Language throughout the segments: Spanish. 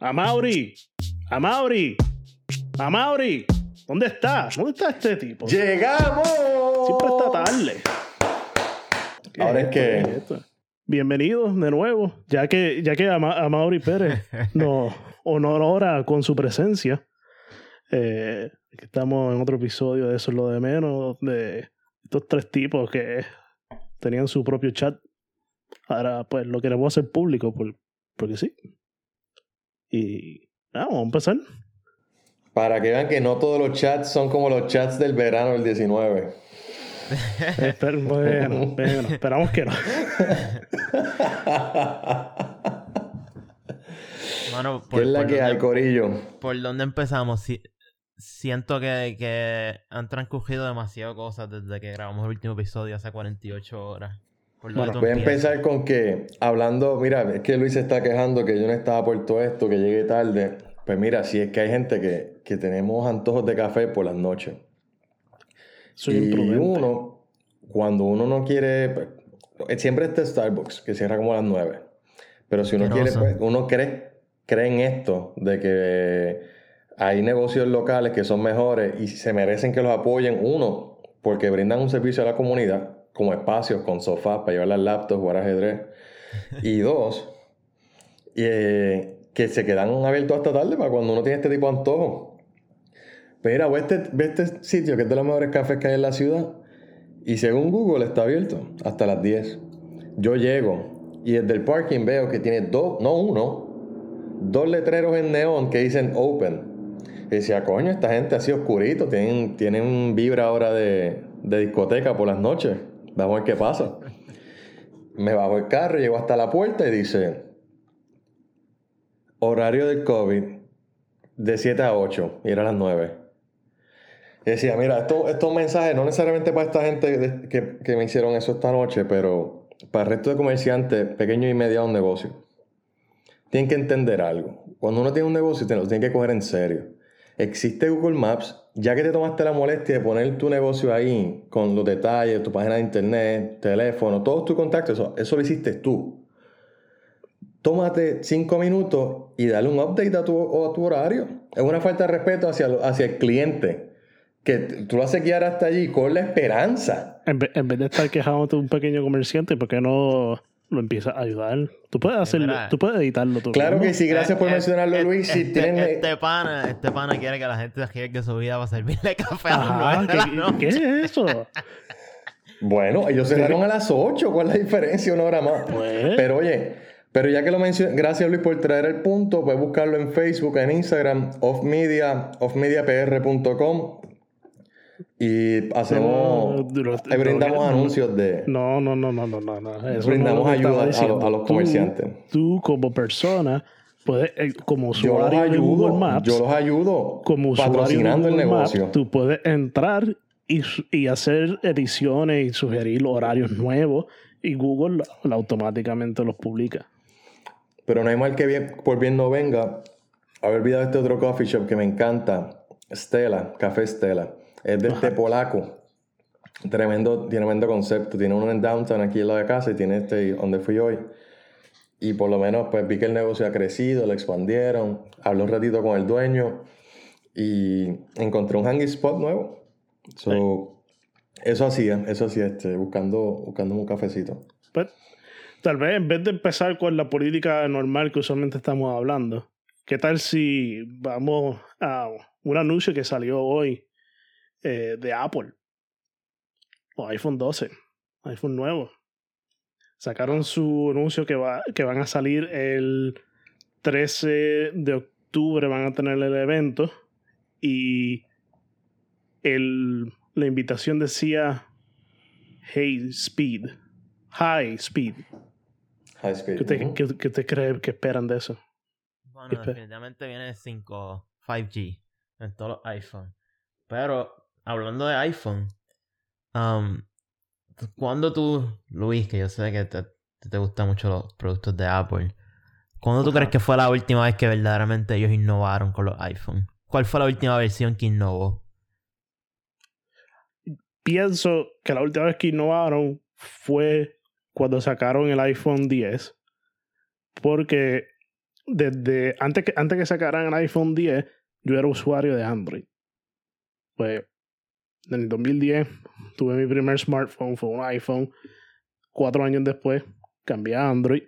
Amaury, Amaury, Amaury, ¿dónde está? ¿Dónde está este tipo? ¡Llegamos! Siempre está tarde. ¿Qué Ahora es que-. Bienvenidos de nuevo, ya que, ya que Ama- Amaury Pérez nos honora con su presencia. Eh, estamos en otro episodio de Eso es lo de menos, de estos tres tipos que tenían su propio chat. Ahora, pues lo queremos hacer público por- porque sí. Y vamos a empezar. Para que vean que no todos los chats son como los chats del verano del 19. Esper- bueno, bueno, esperamos que no. Mano, ¿Qué es la que hay, Corillo? ¿Por dónde empezamos? Si- siento que, que han transcurrido demasiado cosas desde que grabamos el último episodio hace 48 horas. ¿Por dónde Bueno, tú Voy a empezar con que, hablando, mira, es que Luis se está quejando que yo no estaba por todo esto, que llegué tarde. Pues mira, si es que hay gente que, que tenemos antojos de café por las noches. Soy y imprudente. uno, cuando uno no quiere, pues, siempre está Starbucks, que cierra como a las 9. Pero si uno quiere, pues, uno cree, cree en esto, de que hay negocios locales que son mejores y se merecen que los apoyen. Uno, porque brindan un servicio a la comunidad, como espacios con sofás para llevar las laptops, jugar ajedrez. Y dos, eh, que se quedan abiertos hasta tarde para cuando uno tiene este tipo de antojo. Pero mira, ve este, ve este sitio que es de los mejores cafés que hay en la ciudad. Y según Google está abierto hasta las 10. Yo llego y desde el parking veo que tiene dos, no uno, dos letreros en neón que dicen open. Y decía, coño, esta gente así oscurito, tienen, tienen vibra ahora de, de discoteca por las noches. Vamos a ver qué pasa. Me bajo el carro, llego hasta la puerta y dice, horario del COVID de 7 a 8 y era las 9. Y decía, mira, esto, estos mensajes no necesariamente para esta gente que, que me hicieron eso esta noche, pero para el resto de comerciantes pequeños y medianos negocios. Tienen que entender algo. Cuando uno tiene un negocio, te lo tiene que coger en serio. Existe Google Maps, ya que te tomaste la molestia de poner tu negocio ahí, con los detalles, tu página de internet, teléfono, todos tus contactos, eso, lo hiciste tú. Tómate cinco minutos y dale un update a tu, a tu horario. Es una falta de respeto hacia, el cliente. Que tú lo haces guiar hasta allí con la esperanza. En, vez, en vez de estar quejándote de un pequeño comerciante, ¿por qué no lo empiezas a ayudar? Tú puedes hacerlo, mira. tú puedes editarlo tú. Claro mismo. que sí, gracias por Eh, eh, mencionarlo, eh, Luis. Si este, tienen. este pana, este pana quiere que la gente arriesgue su vida para servirle café a Ajá, las 9 de la ¿qué. ¿qué es eso? Bueno, ellos cerraron a las 8. ¿Cuál es la diferencia? Una hora más. Pues, Pero oye, pero ya que lo mencioné, gracias Luis por traer el punto, puedes buscarlo en Facebook, en Instagram, offmedia, offmediapr.com y hacemos, No, lo- ahí brindamos lo- anuncios de, no, no, no, no, no, no, no. Eso brindamos no ayuda a, a los comerciantes. Tú, como persona, puedes, eh, como usuario de Google Maps, yo los ayudo como usuario de patrocinando el Maps, negocio. tú puedes entrar y, y hacer ediciones y sugerir horarios nuevos y Google lo- automáticamente los publica. Pero no hay mal que bien, por bien no venga. Haber olvidado este otro coffee shop que me encanta. Stella, Café Stella. Es de este polaco. Tremendo, tremendo concepto. Tiene uno en downtown aquí en la de casa y tiene este donde fui hoy. Y por lo menos pues vi que el negocio ha crecido, lo expandieron. Hablé un ratito con el dueño y encontré un hanging spot nuevo. So, Eso hacía, eso hacía, este, buscando, buscando un cafecito. Pues, tal vez en vez de empezar con la política normal que usualmente estamos hablando, ¿qué tal si vamos a un anuncio que salió hoy eh, de Apple? O iPhone 12, iPhone nuevo. Sacaron su anuncio que, va, que van a salir el 13 de octubre, van a tener el evento y el, la invitación decía Hey Speed. High Speed. High speed. ¿Qué usted, Ujú. qué- qué usted cree que esperan de eso? Bueno, definitivamente viene 5, 5G en todos los iPhone. Pero, hablando de iPhone, um, ¿cuándo tú, Luis, que yo sé que te, te gustan mucho los productos de Apple, ¿cuándo tú crees que fue la última vez que verdaderamente ellos innovaron con los iPhone? ¿Cuál fue la última versión que innovó? Pienso que la última vez que innovaron fue cuando sacaron el iPhone 10. Porque desde antes que, antes que sacaran el iPhone 10, yo era usuario de Android. Pues en el 2010 tuve mi primer smartphone, fue un iPhone. Cuatro años después cambié a Android.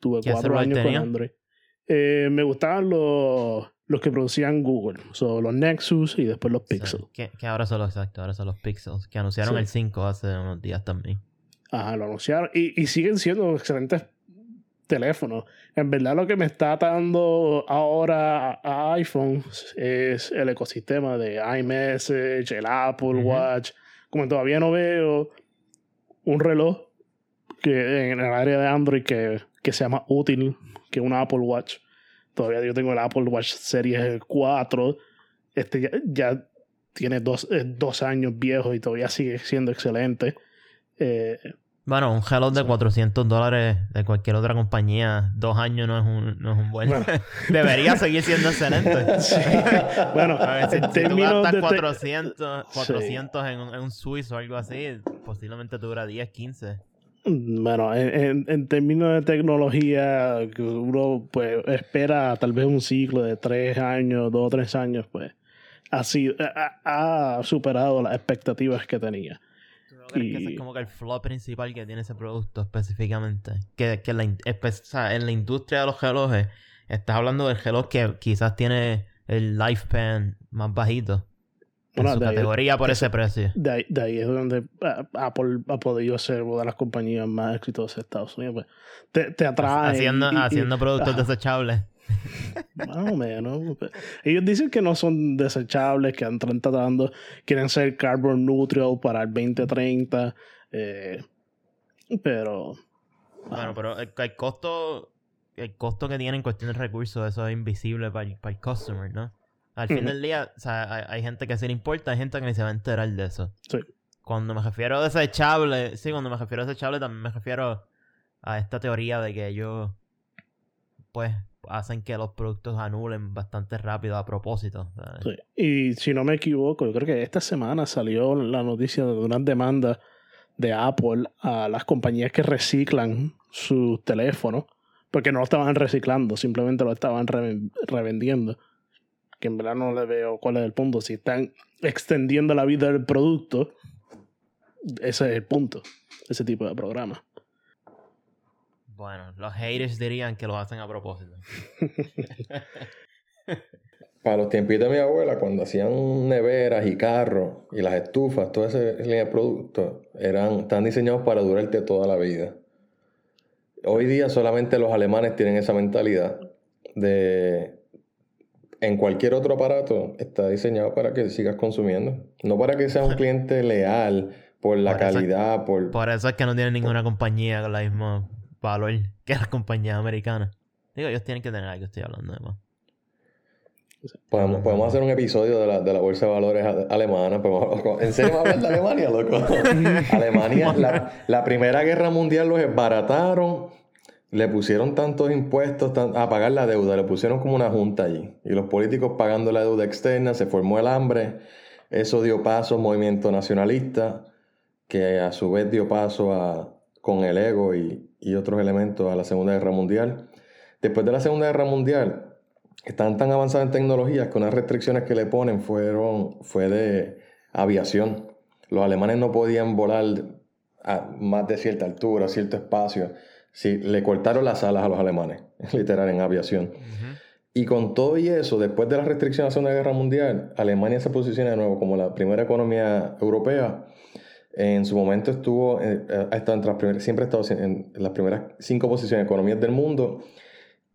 Tuve ¿Qué cuatro años con Android. Eh, me gustaban los, los que producían Google. So, los Nexus y después los Pixel. Sí, que, que ahora son los exacto, ahora son los Pixels. Que anunciaron Sí. el 5 hace unos días también. Ajá, lo anunciaron. Y, y siguen siendo excelentes teléfonos. En verdad lo que me está atando ahora a, iPhone es el ecosistema de iMessage, el Apple. Watch. Como todavía no veo un reloj que en el área de Android que, que sea más útil que un Apple Watch. Todavía yo tengo el Apple Watch Series 4. Este ya, ya tiene dos, dos años viejo y todavía sigue siendo excelente. Eh, Bueno, un reloj de Sí. 400 dólares de cualquier otra compañía, dos años no es un, no es un buen. Bueno. Debería seguir siendo excelente. Sí. Bueno, A ver, si, si tú gastas de te- 400, 400 en, un, en un suizo o algo así, posiblemente te dura 10, 15. Bueno, en, en- en términos de tecnología, uno pues espera tal vez un ciclo de tres años, dos o tres años, pues ha, sido, ha, ha superado las expectativas que tenía. ¿Tú no crees que ese es como que el flow principal que tiene ese producto específicamente? Que, que la o sea, en la industria de los relojes, estás hablando del reloj que quizás tiene el lifespan más bajito. En Bueno, su ahí- categoría por ese precio. De ahí, de ahí es donde Apple ha podido ser una de las compañías más exitosas de Estados Unidos. Pues, te, te atrae. Haciendo, y- y- haciendo productos desechables. Más o menos. Ellos dicen que no son desechables, que están tratando, quieren ser carbon neutral para el 2030. eh, pero. Bueno, pero el, el costo el costo que tiene en cuestión de recursos, eso es invisible para el, para el customer, ¿no? Al fin del día, o sea, hay, hay gente que sí le importa, hay gente que ni se va a enterar de eso. Sí. Cuando me refiero a desechable, sí, cuando me refiero a desechable también me refiero a esta teoría de que ellos, pues, hacen que los productos anulen bastante rápido a propósito. Y si no me equivoco, yo creo que esta semana salió la noticia de una demanda de Apple a las compañías que reciclan sus teléfonos, porque no lo estaban reciclando, simplemente lo estaban reven- revendiendo. Que en verdad no le veo cuál es el punto. Si están extendiendo la vida del producto, ese es el punto, ese tipo de programa. Bueno, los haters dirían que lo hacen a propósito. Para los tiempitos de mi abuela, cuando hacían neveras y carros y las estufas, toda esa línea de productos, eran, están diseñados para durarte toda la vida. Hoy día solamente los alemanes tienen esa mentalidad de en cualquier otro aparato está diseñado para que sigas consumiendo. No para que seas un cliente leal por la Por eso- calidad, por... Por eso es que no tienen ninguna compañía con la misma valor que las compañías americanas. Digo, ellos tienen que tener algo, estoy hablando de más. Podemos, podemos hacer un episodio de la, de la Bolsa de Valores alemana. Podemos- ¿En serio vamos a hablar de Alemania, loco? Alemania, la, la Primera Guerra Mundial los esbarataron, le pusieron tantos impuestos tan- a pagar la deuda, le pusieron como una junta allí. Y los políticos pagando la deuda externa, se formó el hambre. Eso dio paso a un movimiento nacionalista, que a su vez dio paso a, con el ego y, y otros elementos a la Segunda Guerra Mundial. Después de la Segunda Guerra Mundial, están tan avanzados en tecnologías que unas restricciones que le ponen fueron fue de aviación. Los alemanes no podían volar a más de cierta altura, cierto espacio. Sí, le cortaron las alas a los alemanes, literal, en aviación. Y con todo y eso, después de la restricción de la Segunda Guerra Mundial, Alemania se posiciona de nuevo como la primera economía europea. En su momento estuvo, eh, ha estado entre las primeras, siempre ha estado en las primeras cinco posiciones de economías del mundo.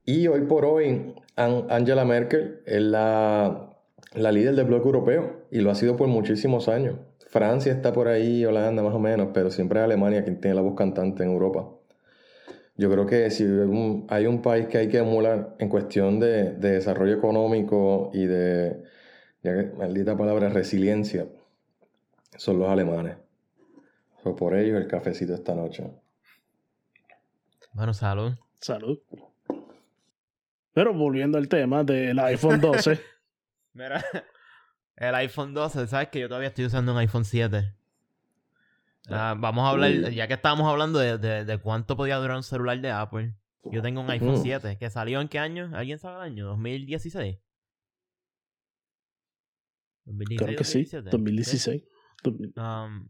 Y hoy por hoy, An- Angela Merkel es la, la líder del bloque europeo y lo ha sido por muchísimos años. Francia está por ahí, Holanda más o menos, pero siempre es Alemania quien tiene la voz cantante en Europa. Yo creo que si hay un país que hay que emular en cuestión de, de desarrollo económico y de, ya que- maldita palabra, resiliencia, son los alemanes. So, por ellos el cafecito esta noche. Bueno, salud. Salud. Pero volviendo al tema del iPhone 12, Mira, el iPhone 12, ¿sabes que yo todavía estoy usando un iPhone 7? Ah, vamos a hablar, Uy. ya que estábamos hablando de, de- de cuánto podía durar un celular de Apple. Yo tengo un iPhone Mm. 7 que salió en qué año? ¿Alguien sabe el año? ¿2016? ¿2016 Creo que sí. 2017? 2016. Um,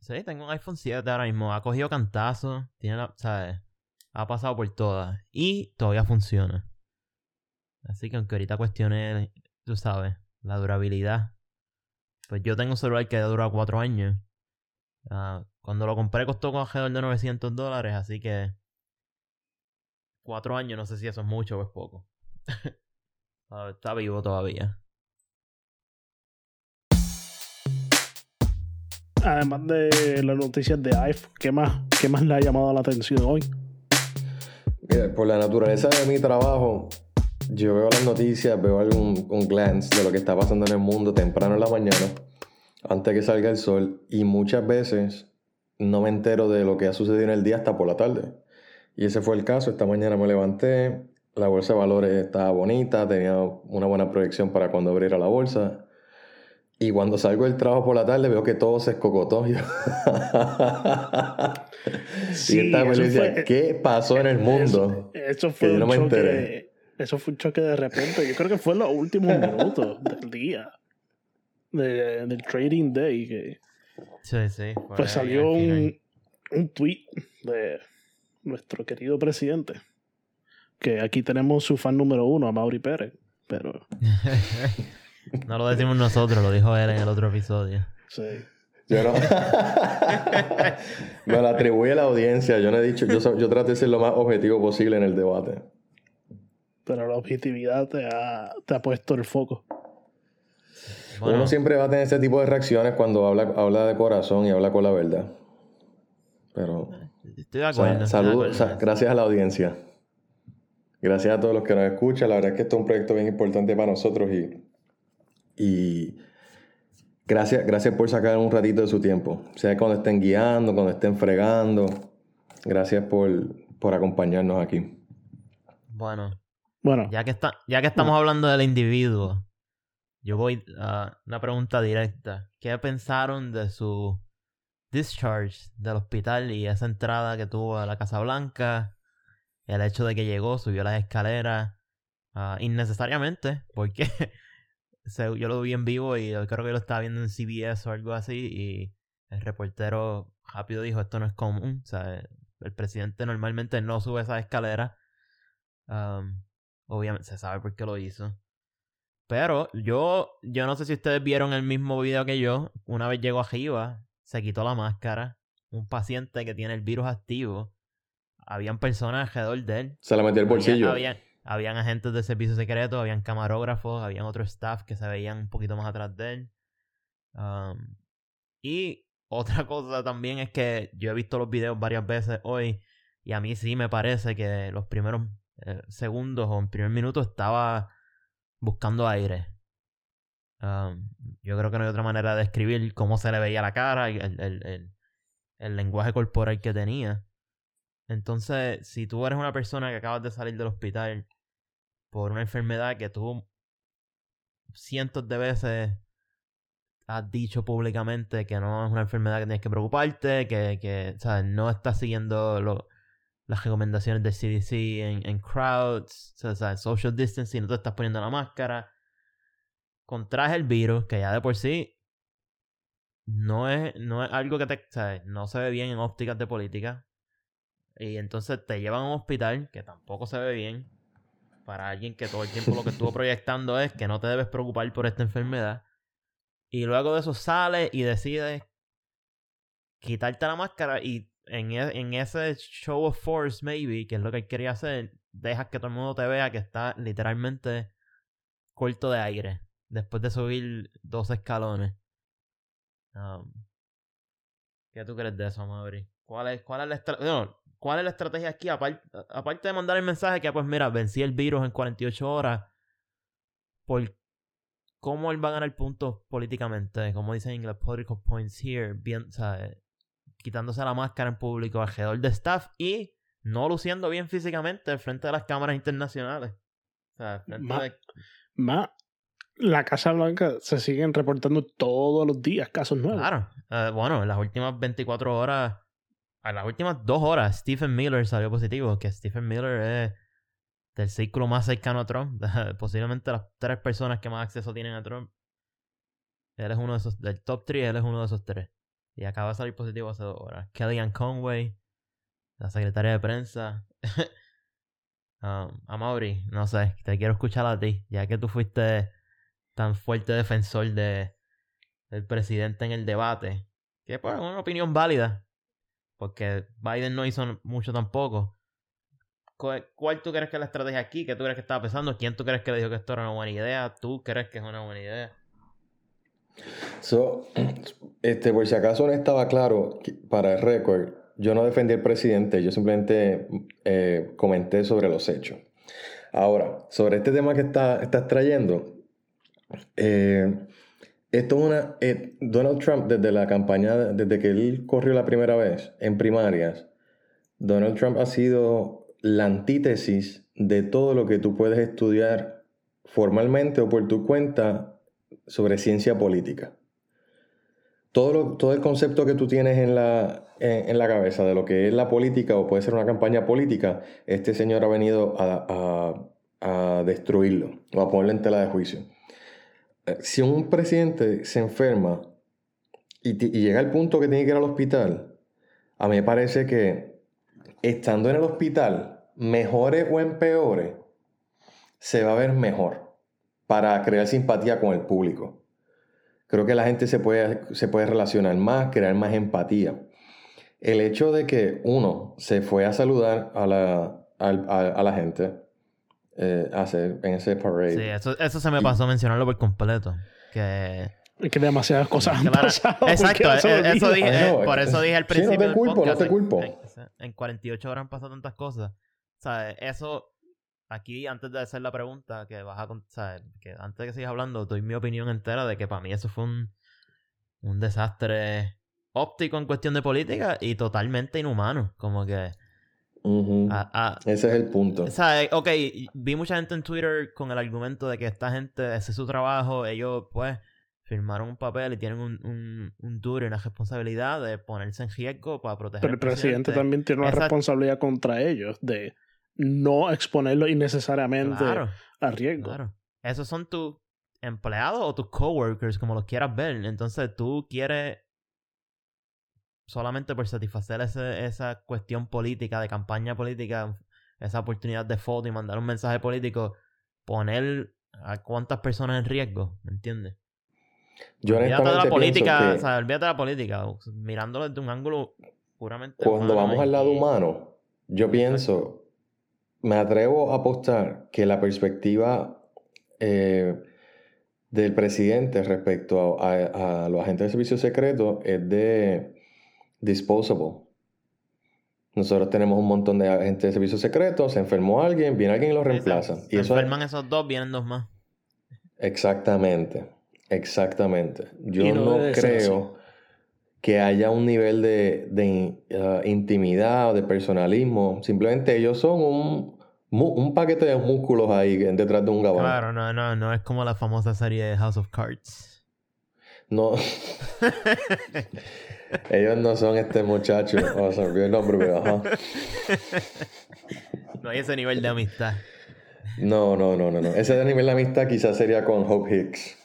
sí, tengo un iPhone 7 ahora mismo. Ha cogido cantazo. Tiene la, ¿sabes? Ha pasado por todas. Y todavía funciona. Así que aunque ahorita cuestione, tú sabes, la durabilidad. Pues yo tengo un celular que dura 4 años. Ah, cuando lo compré costó alrededor de 900 dólares. Así que... 4 años, no sé si eso es mucho o es poco. Ah, Está vivo todavía. Además de las noticias de iPhone, ¿qué más, qué más le ha llamado la atención hoy? Por la naturaleza de mi trabajo, yo veo las noticias, veo algún un glance de lo que está pasando en el mundo temprano en la mañana, antes que salga el sol, y muchas veces no me entero de lo que ha sucedido en el día hasta por la tarde. Y ese fue el caso. Esta mañana me levanté, la bolsa de valores estaba bonita, tenía una buena proyección para cuando abriera la bolsa. Y cuando salgo del trabajo por la tarde veo que todo se escocotó. Sí, y esta eso decía, fue- ¿qué pasó en el mundo? Eso, eso fue Que yo un no me choque. enteré. Eso fue un choque de repente. Yo creo que fue en los últimos minutos del día. de- del trading day. Que, Sí, sí. pues salió un, un tweet de nuestro querido presidente. Que aquí tenemos su fan número uno, a Mauri Pérez. Pero no lo decimos nosotros, lo dijo él en el otro episodio. sí. Yo no. Me lo atribuye la audiencia. Yo no he dicho, yo, yo traté de ser lo más objetivo posible en el debate. Pero la objetividad te ha, te ha puesto el foco. Bueno, Uno siempre va a tener ese tipo de reacciones cuando habla, habla de corazón y habla con la verdad. Pero estoy de o sea, acuerdo. saludos, o sea, gracias a la audiencia. Gracias a todos los que nos escuchan. La verdad es que esto es un proyecto bien importante para nosotros y, y gracias, gracias por sacar un ratito de su tiempo. Sea cuando estén guiando, cuando estén fregando. Gracias por, por acompañarnos aquí. Bueno, Bueno, ya que, está, ya que estamos hablando del individuo, yo voy a una pregunta directa. ¿Qué pensaron de su discharge del hospital y esa entrada que tuvo a la Casa Blanca? El hecho de que llegó, subió las escaleras ah, innecesariamente, porque yo lo vi en vivo y creo que lo estaba viendo en CBS o algo así y el reportero rápido dijo esto no es común, o sea, el presidente normalmente no sube esas escaleras. Um, obviamente se sabe por qué lo hizo. Pero yo, yo no sé si ustedes vieron el mismo video que yo. Una vez llegó arriba, se quitó la máscara. Un paciente que tiene el virus activo. Habían personas alrededor de él. Se la metió el bolsillo. Habían, habían agentes de servicio secreto, habían camarógrafos, habían otro staff que se veían un poquito más atrás de él. Um, y otra cosa también es que yo he visto los videos varias veces hoy y a mí sí me parece que los primeros eh, segundos o en primer minuto estaba buscando aire. Um, yo creo que no hay otra manera de describir cómo se le veía la cara el, el- el- el lenguaje corporal que tenía. Entonces, si tú eres una persona que acabas de salir del hospital por una enfermedad que tú cientos de veces has dicho públicamente que no es una enfermedad que tienes que preocuparte, que, que ¿sabes? no estás siguiendo lo- las recomendaciones del CDC en, en crowds, sea, social distancing, no te estás poniendo la máscara, contraes el virus, que ya de por sí no es, no es algo que te, ¿sabes? no se ve bien en ópticas de política. Y entonces te llevan a un hospital que tampoco se ve bien. Para alguien que todo el tiempo lo que estuvo proyectando es que no te debes preocupar por esta enfermedad. Y luego de eso sales y decides quitarte la máscara y en, e- en ese show of force, maybe, que es lo que él quería hacer, dejas que todo el mundo te vea que está literalmente corto de aire después de subir dos escalones. Um, ¿Qué tú crees de eso, Mauri? ¿Cuál es, cuál es la estrategia? ¿Cuál es la estrategia aquí? Apar- aparte de mandar el mensaje que, pues mira, vencí el virus en 48 horas, por cómo él va a ganar puntos políticamente, como dicen en inglés, political points here, bien, ¿sabes? quitándose la máscara en público alrededor de staff y no luciendo bien físicamente frente de las cámaras internacionales. O sea, de- más, la Casa Blanca se siguen reportando todos los días casos nuevos. Claro. Eh, bueno, en las últimas 24 horas a las últimas dos horas Stephen Miller salió positivo, que Stephen Miller es del círculo más cercano a Trump, posiblemente las tres personas que más acceso tienen a Trump. Él es uno de esos, del top 3, él es uno de esos tres. Y acaba de salir positivo hace dos horas. Kellyanne Conway, la secretaria de prensa. um, a Mauri, no sé, te quiero escuchar a ti, ya que tú fuiste tan fuerte defensor de, del presidente en el debate. Que pues una opinión válida, porque Biden no hizo mucho tampoco. ¿Cuál tú crees que es la estrategia aquí? ¿Qué tú crees que estaba pensando? ¿Quién tú crees que dijo que esto era una buena idea? ¿Tú crees que es una buena idea? So, este, por si acaso no estaba claro, para el récord, yo no defendí al presidente, yo simplemente eh, comenté sobre los hechos. Ahora, sobre este tema que está, estás trayendo, eh, esto es una. Eh, Donald Trump, desde la campaña, desde que él corrió la primera vez en primarias, Donald Trump ha sido la antítesis de todo lo que tú puedes estudiar formalmente o por tu cuenta sobre ciencia política. Todo, todo el concepto que tú tienes en la, en, la cabeza de lo que es la política o puede ser una campaña política, este señor ha venido a, a destruirlo o a ponerlo en tela de juicio. Si un presidente se enferma y, llega al punto que tiene que ir al hospital, a mí me parece que estando en el hospital, mejores o empeore, se va a ver mejor para crear simpatía con el público. Creo que la gente se puede, se puede relacionar más, crear más empatía. El hecho de que uno se fue a saludar a la, a la gente, eh, hacer en ese parade. Sí, eso, eso se me pasó mencionarlo por completo. Que que demasiadas cosas han pasado. Exacto, eh, eso dije, por eso dije al principio. no te culpo, no te culpo. En, 48 horas han pasado tantas cosas. O sea, eso, aquí antes de hacer la pregunta, que vas a ¿sabes? que antes de que sigas hablando, doy mi opinión entera de que para mí eso fue un, un desastre óptico en cuestión de política y totalmente inhumano. Como que Ah, ah. Ese es el punto. O sea, ok, vi mucha gente en Twitter con el argumento de que esta gente, ese es su trabajo, ellos pues firmaron un papel y tienen un, un, un duro y una responsabilidad de ponerse en riesgo para proteger Pero el presidente, también tiene una responsabilidad contra ellos de no exponerlo innecesariamente a riesgo. Claro. Esos son tus empleados o tus coworkers, como los quieras ver. Entonces tú quieres solamente por satisfacer esa cuestión política, de campaña política, esa oportunidad de foto y mandar un mensaje político, poner a cuántas personas en riesgo, ¿me entiendes? Yo olvídate de la política, o sea, olvídate de la política, mirándolo desde un ángulo puramente Cuando vamos al lado humano, yo pienso, me atrevo a apostar que la perspectiva eh, del presidente respecto a, a, los agentes de servicio secreto es de disposable. Nosotros tenemos un montón de agentes de servicio secreto, se enfermó alguien, viene alguien y lo reemplaza. Se enferman esos dos, vienen dos más. Exactamente, exactamente. Yo no, creo que haya un nivel de, uh, intimidad o de personalismo. Simplemente ellos son un, un paquete de músculos ahí detrás de un gabán. Claro, no, no, no es como la famosa serie de House of Cards. No. Ellos no son este muchacho. O sea, el nombre, pero ajá. No hay ese nivel de amistad. No, no, no, no, no. Ese nivel de amistad quizás sería con Hope Hicks.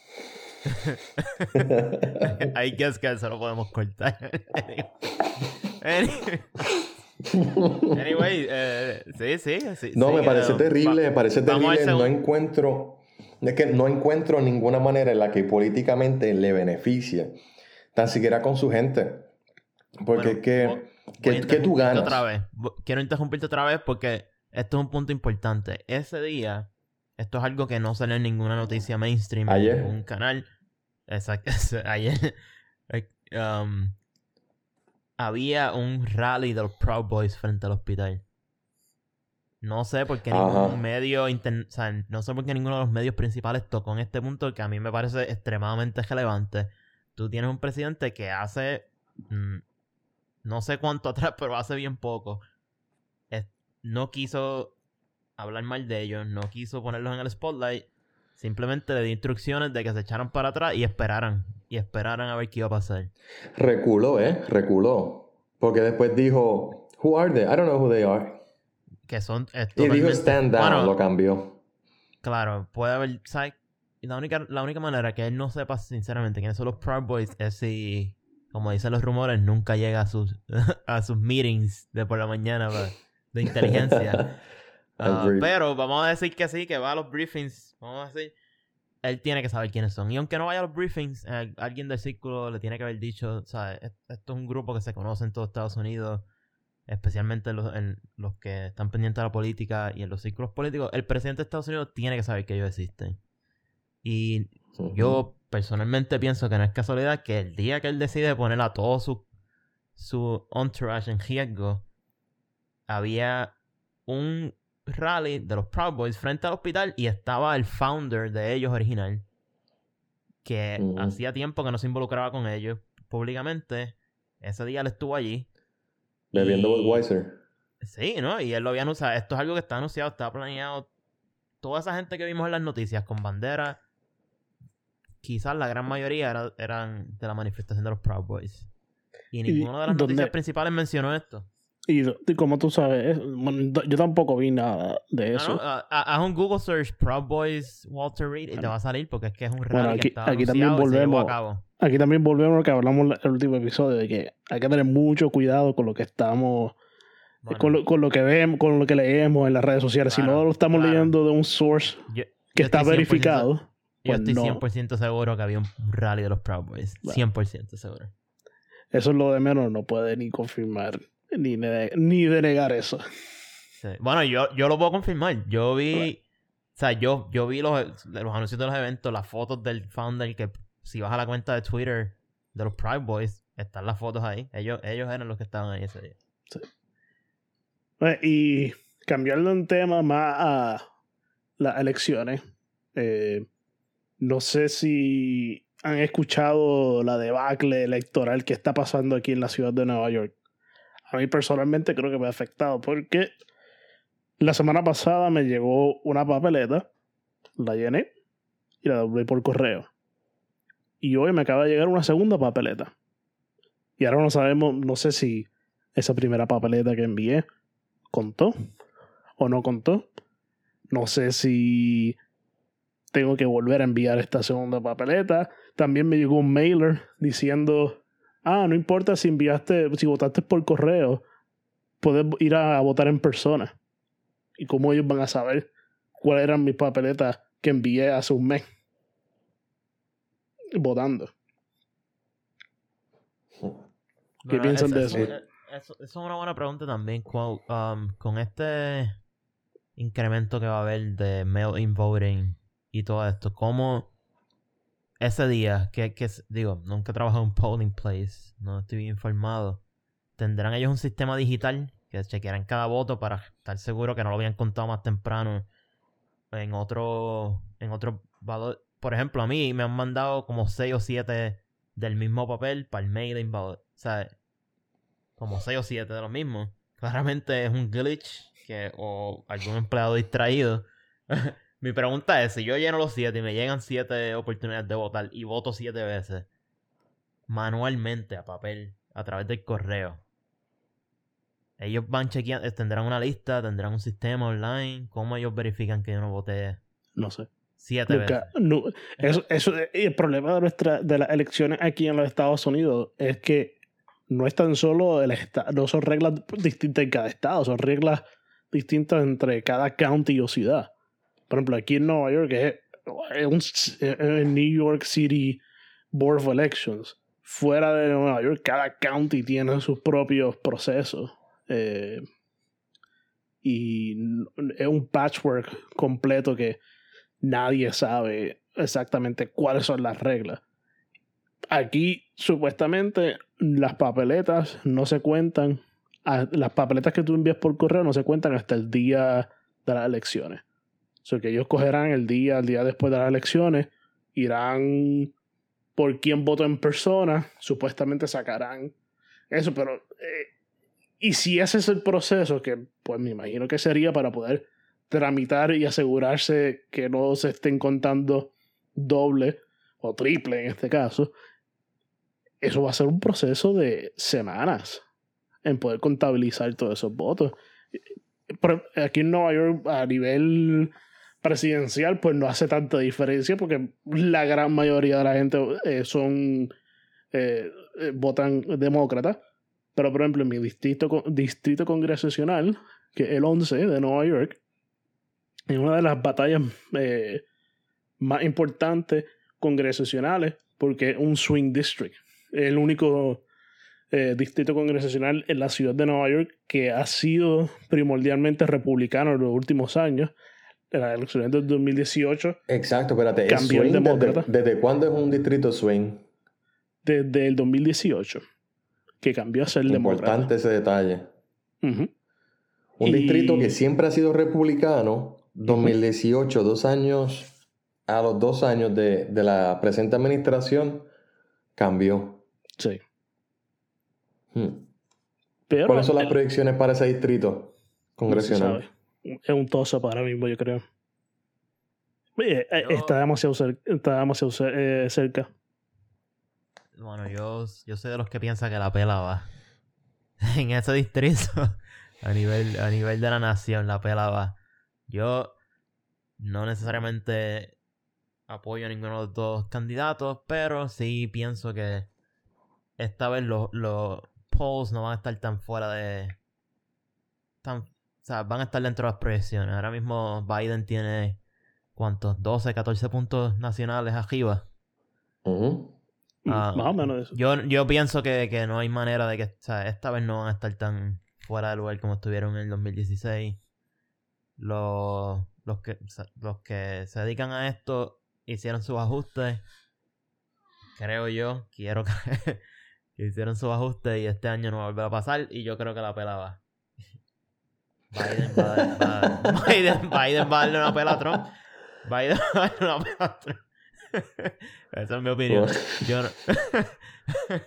I guess que eso lo podemos cortar. anyway, eh, sí, sí, sí. No, me parece terrible, me parece terrible. No encuentro, es que no encuentro ninguna manera en la que políticamente le beneficie tan siquiera con su gente. Porque que, que, tú ganas. Otra vez. Quiero interrumpirte otra vez porque esto es un punto importante. Ese día, esto es algo que no sale en ninguna noticia mainstream ayer. en un canal. Exacto. Ayer. Um, había un rally de los Proud Boys frente al hospital. No sé por qué ningún medio, o sea, no sé por qué ninguno de los medios principales tocó en este punto que a mí me parece extremadamente relevante tú tienes un presidente que hace, mm, no sé cuánto atrás, pero hace bien poco, no quiso hablar mal de ellos, no quiso ponerlos en el spotlight, simplemente le dio instrucciones de que se echaran para atrás y esperaran, y esperaran a ver qué iba a pasar. Reculó, ¿eh? Reculó. Porque después dijo, Who are they? I don't know who they are. Que son. Y dijo stand down, Bueno, lo cambió. Claro, puede haber. ¿sabes? Y la única, la única manera que él no sepa sinceramente quiénes son los Proud Boys es si, como dicen los rumores, nunca llega a sus, a sus meetings de por la mañana de inteligencia. Ah, pero vamos a decir que sí, que va a los briefings. Vamos a decir. Él tiene que saber quiénes son. Y aunque no vaya a los briefings, eh, alguien del círculo le tiene que haber dicho, ¿sabes? Es- Esto es un grupo que se conoce en todo Estados Unidos, especialmente los, en los que están pendientes de la política y en los círculos políticos. El presidente de Estados Unidos tiene que saber que ellos existen. Y yo personalmente pienso que no es casualidad que el día que él decide poner a todo su, su entourage en riesgo, había un rally de los Proud Boys frente al hospital y estaba el founder de ellos original, que hacía tiempo que no se involucraba con ellos públicamente. Ese día él estuvo allí. Bebiendo Budweiser. Sí, ¿no? Y él lo había anunciado. Esto es algo que está anunciado, está planeado. Toda esa gente que vimos en las noticias con bandera, quizás la gran mayoría era- eran de la manifestación de los Proud Boys. Y ninguna de las dónde- noticias principales mencionó esto. Y, y como tú sabes, bueno, yo tampoco vi nada de eso. no, haz un Google search Proud Boys Walter Reed y te va a salir porque es que es un rally Bueno, que aquí- estaba aquí también llevó a volvemos- cabo. Aquí también volvemos a lo que hablamos en el último episodio, de que hay que tener mucho cuidado con lo que estamos, Bueno, con, lo, con lo que vemos, con lo que leemos en las redes sociales. si no lo estamos claro. leyendo de un source yo, que yo está estoy 100% verificado, Yo pues estoy no. 100% seguro que había un rally de los Proud Boys. Bueno. 100% seguro. Eso es lo de menos, no puede ni confirmar ni, ne- ni denegar eso. Sí. Bueno, yo, yo lo puedo confirmar. Yo vi. O sea, yo, yo vi los, los anuncios de los eventos, las fotos del founder. Que si vas a la cuenta de Twitter de los Pride Boys, están las fotos ahí. Ellos, ellos eran los que estaban ahí ese día. Eh, Y cambiando un tema más a las elecciones, eh, no sé si han escuchado la debacle electoral que está pasando aquí en la ciudad de Nueva York. A mí personalmente creo que me ha afectado porque la semana pasada me llegó una papeleta, la llené y la doblé por correo. Y hoy me acaba de llegar una segunda papeleta. Y ahora no sabemos, no sé si esa primera papeleta que envié contó o no contó. No sé si tengo que volver a enviar esta segunda papeleta. También me llegó un mailer diciendo, ah, no importa si enviaste, si votaste por correo, puedes ir a votar en persona. ¿Y cómo ellos van a saber cuáles eran mis papeletas que envié hace un mes? Votando. ¿Qué piensan de eso? Eso, eso es una buena pregunta también. Um, con este incremento que va a haber de mail-in voting y todo esto, ¿cómo ese día, que, digo, nunca he trabajado en polling place, no estoy bien informado, ¿tendrán ellos un sistema digital que chequearán cada voto para estar seguro que no lo habían contado más temprano en otro, en otro valor? Por ejemplo, a mí me han mandado como 6 o 7 del mismo papel para el mail-in ballot. O sea, como 6 o 7 de los mismos. Claramente es un glitch que, o algún empleado distraído. Mi pregunta es, si yo lleno los 7 y me llegan 7 oportunidades de votar y voto 7 veces manualmente a papel a través del correo, ellos van chequeando, tendrán una lista, tendrán un sistema online, ¿cómo ellos verifican que yo no voté No sé. 7 veces? No, eso, eso, y el problema de, nuestra, de las elecciones aquí en los Estados Unidos es que no es tan solo el no son reglas distintas en cada estado, son reglas distintas entre cada county o ciudad. Por ejemplo, aquí en Nueva York es, es un es el New York City Board of Elections. Fuera de Nueva York, cada county tiene sus propios procesos. Eh, y es un patchwork completo que nadie sabe exactamente cuáles son las reglas. Aquí, supuestamente, las papeletas no se cuentan. a- Las papeletas que tú envías por correo no se cuentan hasta el día de las elecciones. Sea, que ellos cogerán el día, el día después de las elecciones, irán por quién votó en persona, supuestamente sacarán eso, pero. eh, y si ese es el proceso, que pues me imagino que sería para poder tramitar y asegurarse que no se estén contando doble o triple en este caso, eso va a ser un proceso de semanas. en poder contabilizar todos esos votos. Pero aquí en Nueva York, a nivel presidencial, pues no hace tanta diferencia porque la gran mayoría de la gente eh, son eh, eh, votan demócrata. Pero, por ejemplo, en mi distrito, distrito congresional, que es el 11 de Nueva York, en una de las batallas más importantes congresionales, porque es un swing district. El único distrito congresional en la ciudad de Nueva York que ha sido primordialmente republicano en los últimos años en las elecciones del 2018. Exacto, espérate. Cambió el demócrata. Desde, cuándo es un distrito swing? Desde el 2018, que cambió a ser demócrata. Importante ese detalle. Un distrito que siempre ha sido republicano, 2018, dos años, a los dos años de, la presente administración, cambió. Sí. Hmm. ¿Cuáles son las proyecciones para ese distrito congresional? Es un toso para mí mismo, yo creo. Eh, está demasiado, está demasiado eh, cerca. Bueno, yo, yo soy de los que piensan que la pela va. en ese distrito, a nivel, a nivel de la nación, la pela va. Yo no necesariamente apoyo a ninguno de los dos candidatos, pero sí pienso que esta vez los, los polls no van a estar tan fuera de. tan sea, van a estar dentro de las proyecciones. Ahora mismo Biden tiene, ¿cuántos? 12, 14 puntos nacionales arriba. Ah, Más o menos eso. Yo, yo pienso que, que, no hay manera de que, o sea, esta vez no van a estar tan fuera de lugar como estuvieron en el 2016. Los, los, que, los que se dedican a esto hicieron sus ajustes. Creo yo, quiero que, que hicieron sus ajustes y este año no va a volver a pasar. Y yo creo que la pelaba. Biden va, Biden, Biden va a darle una pela a Trump. Biden va a darle una pela a Trump. Esa es mi opinión. Yo no...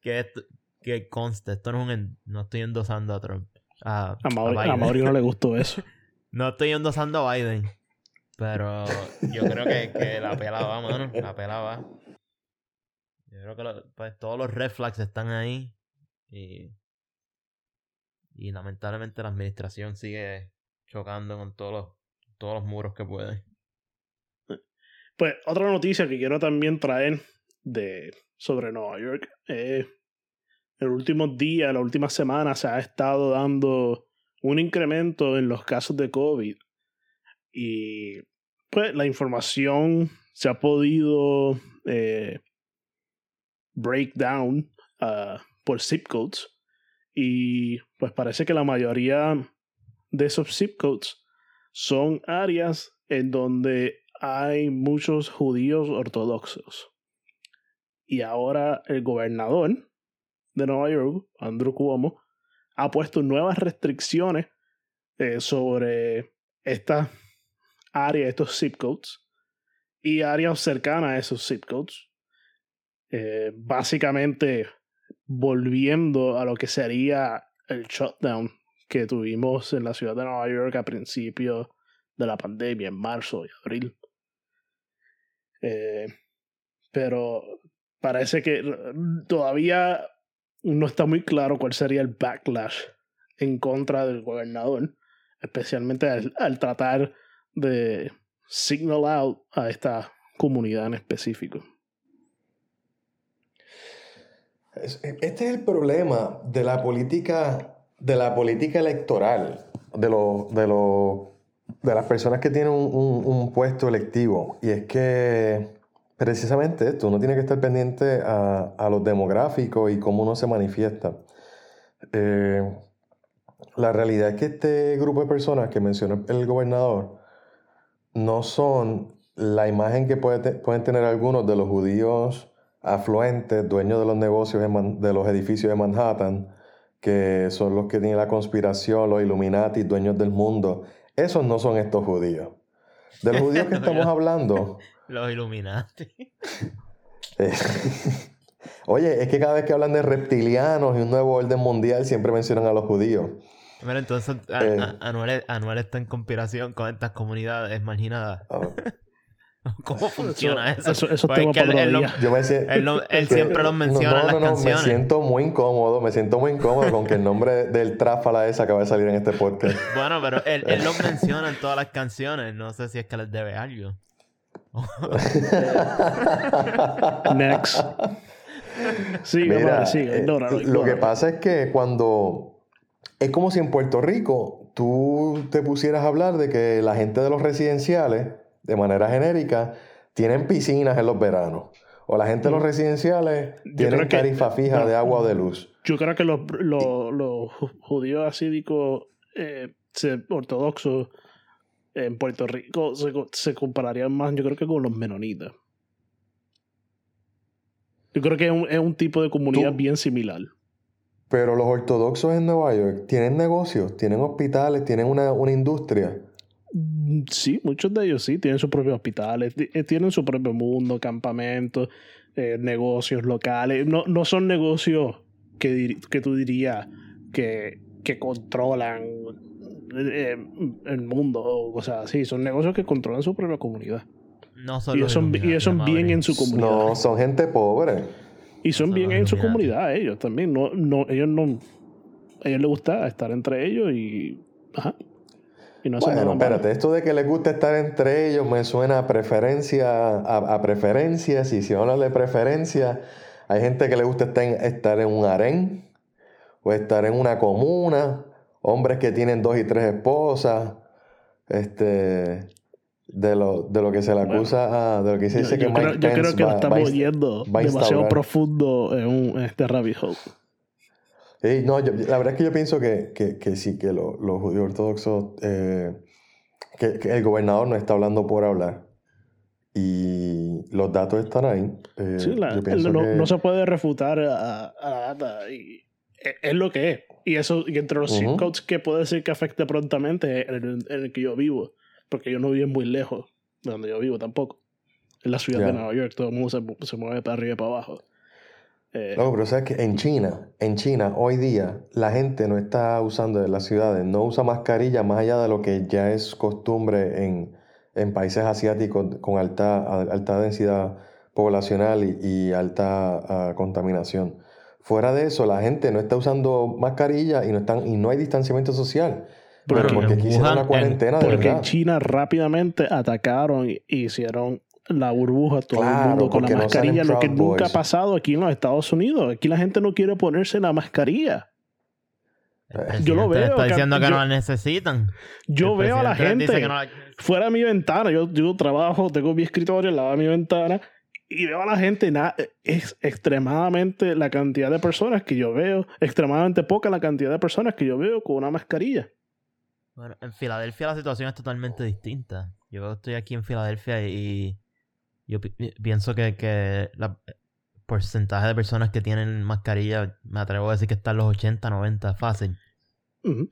que, que conste, esto no es un... No estoy endosando a Trump. A, a, Mauri, no le gustó eso. No estoy endosando a Biden. Pero yo creo que, que la pela va, mano. La pela va. Yo creo que pues, todos los red flags están ahí. Y y lamentablemente la administración sigue chocando con todos los, todos los muros que puede. Pues otra noticia que quiero también traer de, sobre Nueva York. Eh, en los últimos días, la última semana, se ha estado dando un incremento en los casos de COVID. Y pues la información se ha podido eh, break down uh, por zip codes. Y pues parece que la mayoría de esos zip codes son áreas en donde hay muchos judíos ortodoxos. Y ahora el gobernador de Nueva York, Andrew Cuomo, ha puesto nuevas restricciones eh, sobre estas áreas, estos zip codes y áreas cercanas a esos zip codes. Eh, básicamente volviendo a lo que sería el shutdown que tuvimos en la ciudad de Nueva York a principios de la pandemia, en marzo y abril. Eh, pero parece que todavía no está muy claro cuál sería el backlash en contra del gobernador, especialmente al tratar de signal out a esta comunidad en específico. Este es el problema de la política, de la política electoral, de, de, de las personas que tienen un, puesto electivo. Y es que precisamente esto, uno tiene que estar pendiente a, a los demográficos y cómo uno se manifiesta. Eh, la realidad es que este grupo de personas que mencionó el gobernador no son la imagen que pueden tener algunos de los judíos afluentes, dueños de los negocios de los edificios de Manhattan, que son los que tienen la conspiración, los Illuminati, dueños del mundo. Esos no son estos judíos. De los judíos que estamos hablando. Los Illuminati. Eh, oye, es que cada vez que hablan de reptilianos y un nuevo orden mundial, siempre mencionan a los judíos. Bueno, entonces eh, Anuel, está en conspiración con estas comunidades marginadas. Ah, ¿Cómo funciona eso? Eso, eso Pues es que él- él lo-. Yo me sé- Él, lo- él siempre los menciona no, en las no, canciones. Me siento muy incómodo, me siento muy incómodo con que el nombre del tráfala esa acaba de salir en este podcast. Bueno, pero él, él los menciona en todas las canciones. No sé si es que les debe algo. Next. Sí, Mira, sí, eh, ignóralo, lo que ignóralo. pasa es que cuando es como si en Puerto Rico tú te pusieras a hablar de que la gente de los residenciales, de manera genérica, tienen piscinas en los veranos. O la gente de los Mm. residenciales Yo tienen que- tarifa fija no, de agua o de luz. Yo creo que los, los, los ju- judíos asídicos eh, ortodoxos en Puerto Rico se, se compararían más, yo creo que con los menonitas. Yo creo que es un, es un tipo de comunidad Tú- bien similar. Pero los ortodoxos en Nueva York tienen negocios, tienen hospitales, tienen una, una industria. Mm, Sí, muchos de ellos sí, tienen sus propios hospitales, eh, tienen su propio mundo, campamentos, eh, negocios locales. No, no son negocios que, dir- que tú dirías que, que controlan eh, el mundo o cosas así. Son negocios que controlan su propia comunidad. No son Y los ellos son, y son bien en su comunidad. No, son gente pobre. y son son bien en su comunidad ellos también. No, no, ellos no... A ellos les gusta estar entre ellos y... Ajá. Y no Bueno, espérate, esto de que les gusta estar entre ellos me suena a preferencia, a, a preferencias, y si hablan de preferencia, hay gente que le gusta estar en, estar en un harén, o estar en una comuna, hombres que tienen dos y tres esposas, este, de lo, de lo que se le Bueno, acusa a, de lo que se dice yo que creo, Mike yo creo Pence que lo estamos yendo demasiado profundo en, un, en este rabbit hole. Sí, no, yo- la verdad es que yo pienso que, que, que sí, que lo- los judíos ortodoxos, eh, que, que el gobernador no está hablando por hablar. Y los datos están ahí. Eh, Sí, la- no, no se puede refutar a, a la data. Y es, es lo que es. Y eso, y entre los zip Ujú. codes que puede ser que afecte prontamente es en el, en el que yo vivo. Porque yo no vivo muy lejos de donde yo vivo tampoco. En la ciudad Ya. de Nueva York, todo el mundo se, se mueve para arriba y para abajo. Eh, No, pero sabes que en China, en China, hoy día, la gente no está usando en las ciudades, no usa mascarilla más allá de lo que ya es costumbre en, en países asiáticos con alta, alta densidad poblacional y, y alta ah, contaminación. Fuera de eso, la gente no está usando mascarilla y no, están, y no hay distanciamiento social. Porque Pero porque en Wuhan, una en- cuarentena de porque en. China rápidamente atacaron y hicieron la burbuja todo el mundo con la no mascarilla, lo que nunca ha pasado aquí en los Estados Unidos. Aquí la gente no quiere ponerse la mascarilla. El Yo lo veo, Está diciendo que yo- no la necesitan. Yo El veo a la gente no la- fuera de mi ventana. Yo, yo trabajo, tengo mi escritorio al lado de mi ventana y veo a la gente. na- es extremadamente la cantidad de personas que yo veo, extremadamente poca la cantidad de personas que yo veo con una mascarilla. Bueno, en Filadelfia la situación es totalmente distinta. Yo estoy aquí en Filadelfia y yo pi- pi- pienso que, que la- el porcentaje de personas que tienen mascarilla, me atrevo a decir que está en los 80, 90, fácil.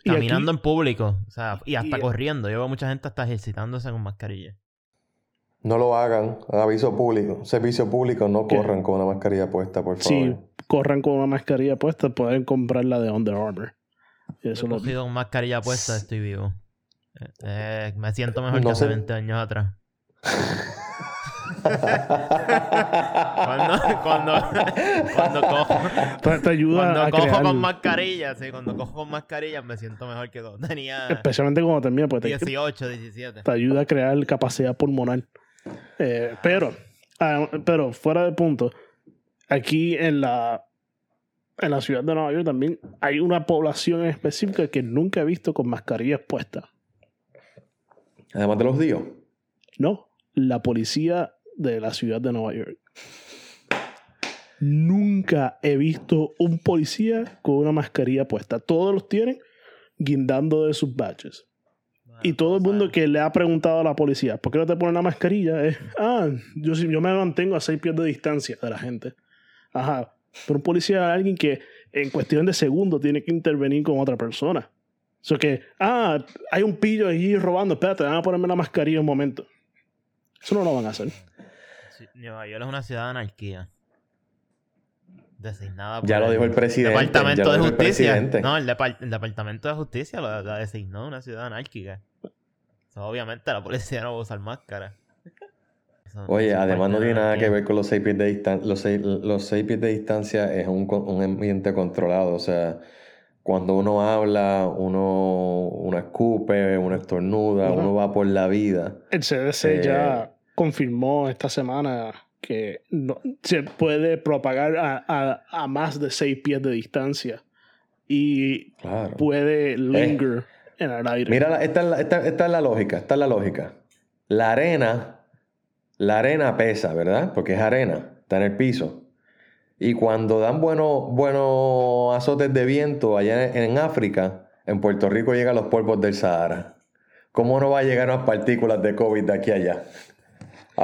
Caminando aquí- en público, o sea, y hasta y- corriendo. Yo veo mucha gente hasta ejercitándose con mascarilla. No lo hagan, aviso público, servicio público, no ¿Qué? corran con una mascarilla puesta, por favor. si corran con una mascarilla puesta, pueden comprarla de Under Armour. Y Yo eso he lo cogido con mascarilla puesta, estoy vivo. Eh, eh, me siento mejor No que hace sé. 20 años atrás. Cuando, cuando, cuando cojo, te, te ayuda cuando a cojo crear, con mascarilla, sí, cuando cojo con mascarilla me siento mejor que cuando tenía especialmente cuando termina, pues te, 18, 17. te ayuda a crear capacidad pulmonar. Eh, pero, ah, pero fuera de punto, aquí en la, en la ciudad de Nueva York también hay una población específica que nunca he visto con mascarillas puestas. Además de los días. No, la policía de la ciudad de Nueva York. Nunca he visto un policía con una mascarilla puesta. Todos los tienen guindando de sus badges. Y todo el mundo que le ha preguntado a la policía, ¿por qué no te ponen la mascarilla? Es, ah, yo, yo me mantengo a seis pies de distancia de la gente. Ajá. Pero un policía es alguien que en cuestión de segundos tiene que intervenir con otra persona. O sea que, ah, hay un pillo ahí robando, espérate, van a ponerme la mascarilla un momento. Eso no lo van a hacer. Nueva York es una ciudad de anarquía. Designada por Ya lo dijo el presidente. Departamento de el Justicia. No, el, depar- el Departamento de Justicia lo, la designó una ciudad anárquica. Obviamente la policía no va a usar máscara. Oye, además no tiene nada que ver con los 6 pies de distancia. Los 6, los seis pies de distancia es un, un, ambiente controlado. O sea, cuando uno habla, uno, uno escupe, uno estornuda, uno va por la vida. El CDC ya eh, confirmó esta semana que no, se puede propagar a, a, más de 6 pies de distancia y puede linger en el aire. Mira, esta, es esta, esta es la lógica, esta es la lógica. La arena la arena pesa, ¿verdad? Porque es arena, está en el piso. Y cuando dan buenos buenos azotes de viento allá en, África, en Puerto Rico llegan los polvos del Sahara. ¿Cómo no va a llegar unas partículas de COVID de aquí a allá?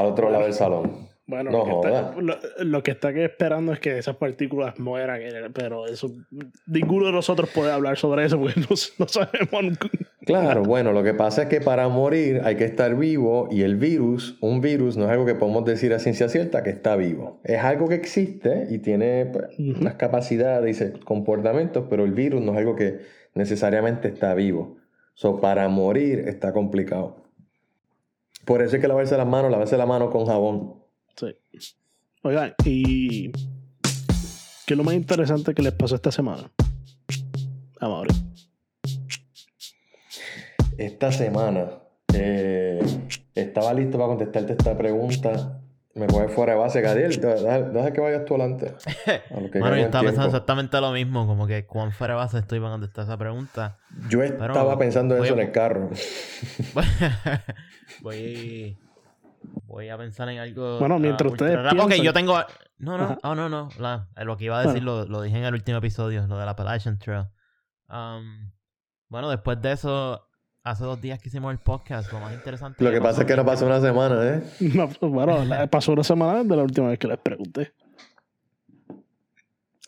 Al otro lado del salón. Bueno, lo, que está, esperando es que esas partículas mueran, pero eso ninguno de nosotros puede hablar sobre eso porque no, sabemos. Claro, bueno, lo que pasa es que para morir hay que estar vivo y el virus, un virus no es algo que podemos decir a ciencia cierta que está vivo. Es algo que existe y tiene pues, unas capacidades y comportamientos, pero el virus no es algo que necesariamente está vivo. So, para morir está complicado. Por eso hay que lavarse las manos, lavarse la mano con jabón. Sí. Oigan, ¿y qué es lo más interesante que les pasó esta semana? Vamos a Esta semana eh, estaba listo para contestarte esta pregunta. Me coge fuera de base, Gadiel. Deja, que vayas tú adelante. bueno, yo estaba pensando exactamente lo mismo, como que cuán fuera de base estoy para contestar esa pregunta. Yo estaba pensando eso en el carro. voy Voy a pensar en algo. Bueno, mientras ustedes. Ok, yo tengo. No, no, oh, no, no. lo que iba a decir lo, lo, dije en el último episodio, lo de la Appalachian Trail. Um, bueno, después de eso, hace dos días que hicimos el podcast, lo más interesante. Lo que pasa es que no pasó una semana, ¿eh? No, bueno, pasó una semana de la última vez que les pregunté.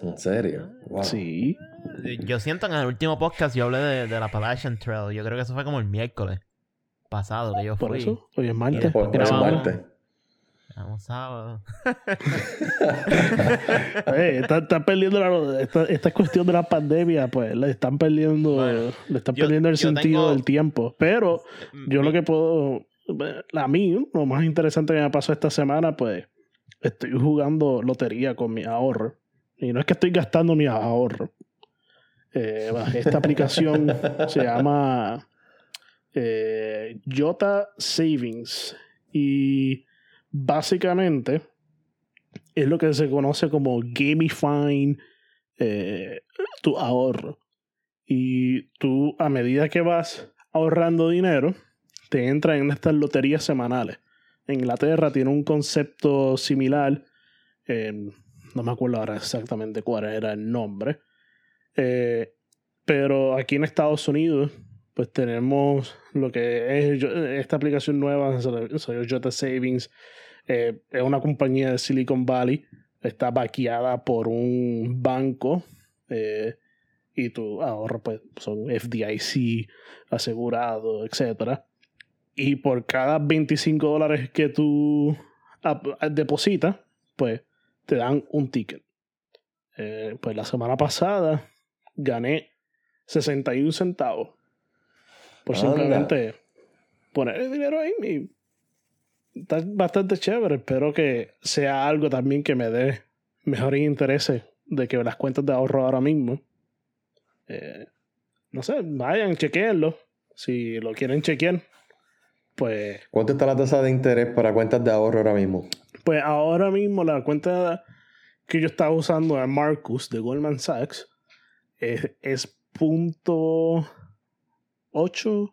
¿En serio? Wow. Sí. Yo siento que en el último podcast yo hablé de, de la Appalachian Trail. Yo creo que eso fue como el miércoles pasado que yo fui. Por eso, hoy es martes. Por, es martes. Vamos sábado. está, perdiendo la, esta, esta, cuestión de la pandemia, pues le están perdiendo, le están perdiendo el sentido del tiempo. Pero mm, yo lo que puedo, a mí, lo más interesante que me pasó esta semana, pues estoy jugando lotería con mi ahorro. Y no es que estoy gastando mi ahorro. Eh, esta aplicación se llama eh, Jota Savings. Y básicamente es lo que se conoce como gamifying eh, tu ahorro. Y tú, a medida que vas ahorrando dinero, te entras en estas loterías semanales. En Inglaterra tiene un concepto similar. no me acuerdo ahora exactamente cuál era el nombre. Eh, pero aquí en Estados Unidos pues tenemos lo que es esta aplicación nueva, salió Jota Savings, eh, es una compañía de Silicon Valley, está vaqueada por un banco eh, y tu ahorro pues son FDIC, asegurado, etc. Y por cada 25 dólares que tú depositas, pues te dan un ticket. Eh, pues la semana pasada gané 61 centavos por simplemente poner el dinero ahí. Y está bastante chévere. Espero que sea algo también que me dé mejores intereses de que las cuentas de ahorro ahora mismo. Eh, no sé, vayan, chequeenlo. Si lo quieren chequear, pues. ¿Cuánto está la tasa de interés para cuentas de ahorro ahora mismo? Pues ahora mismo la cuenta que yo estaba usando a Marcus de Goldman Sachs es, es punto 8,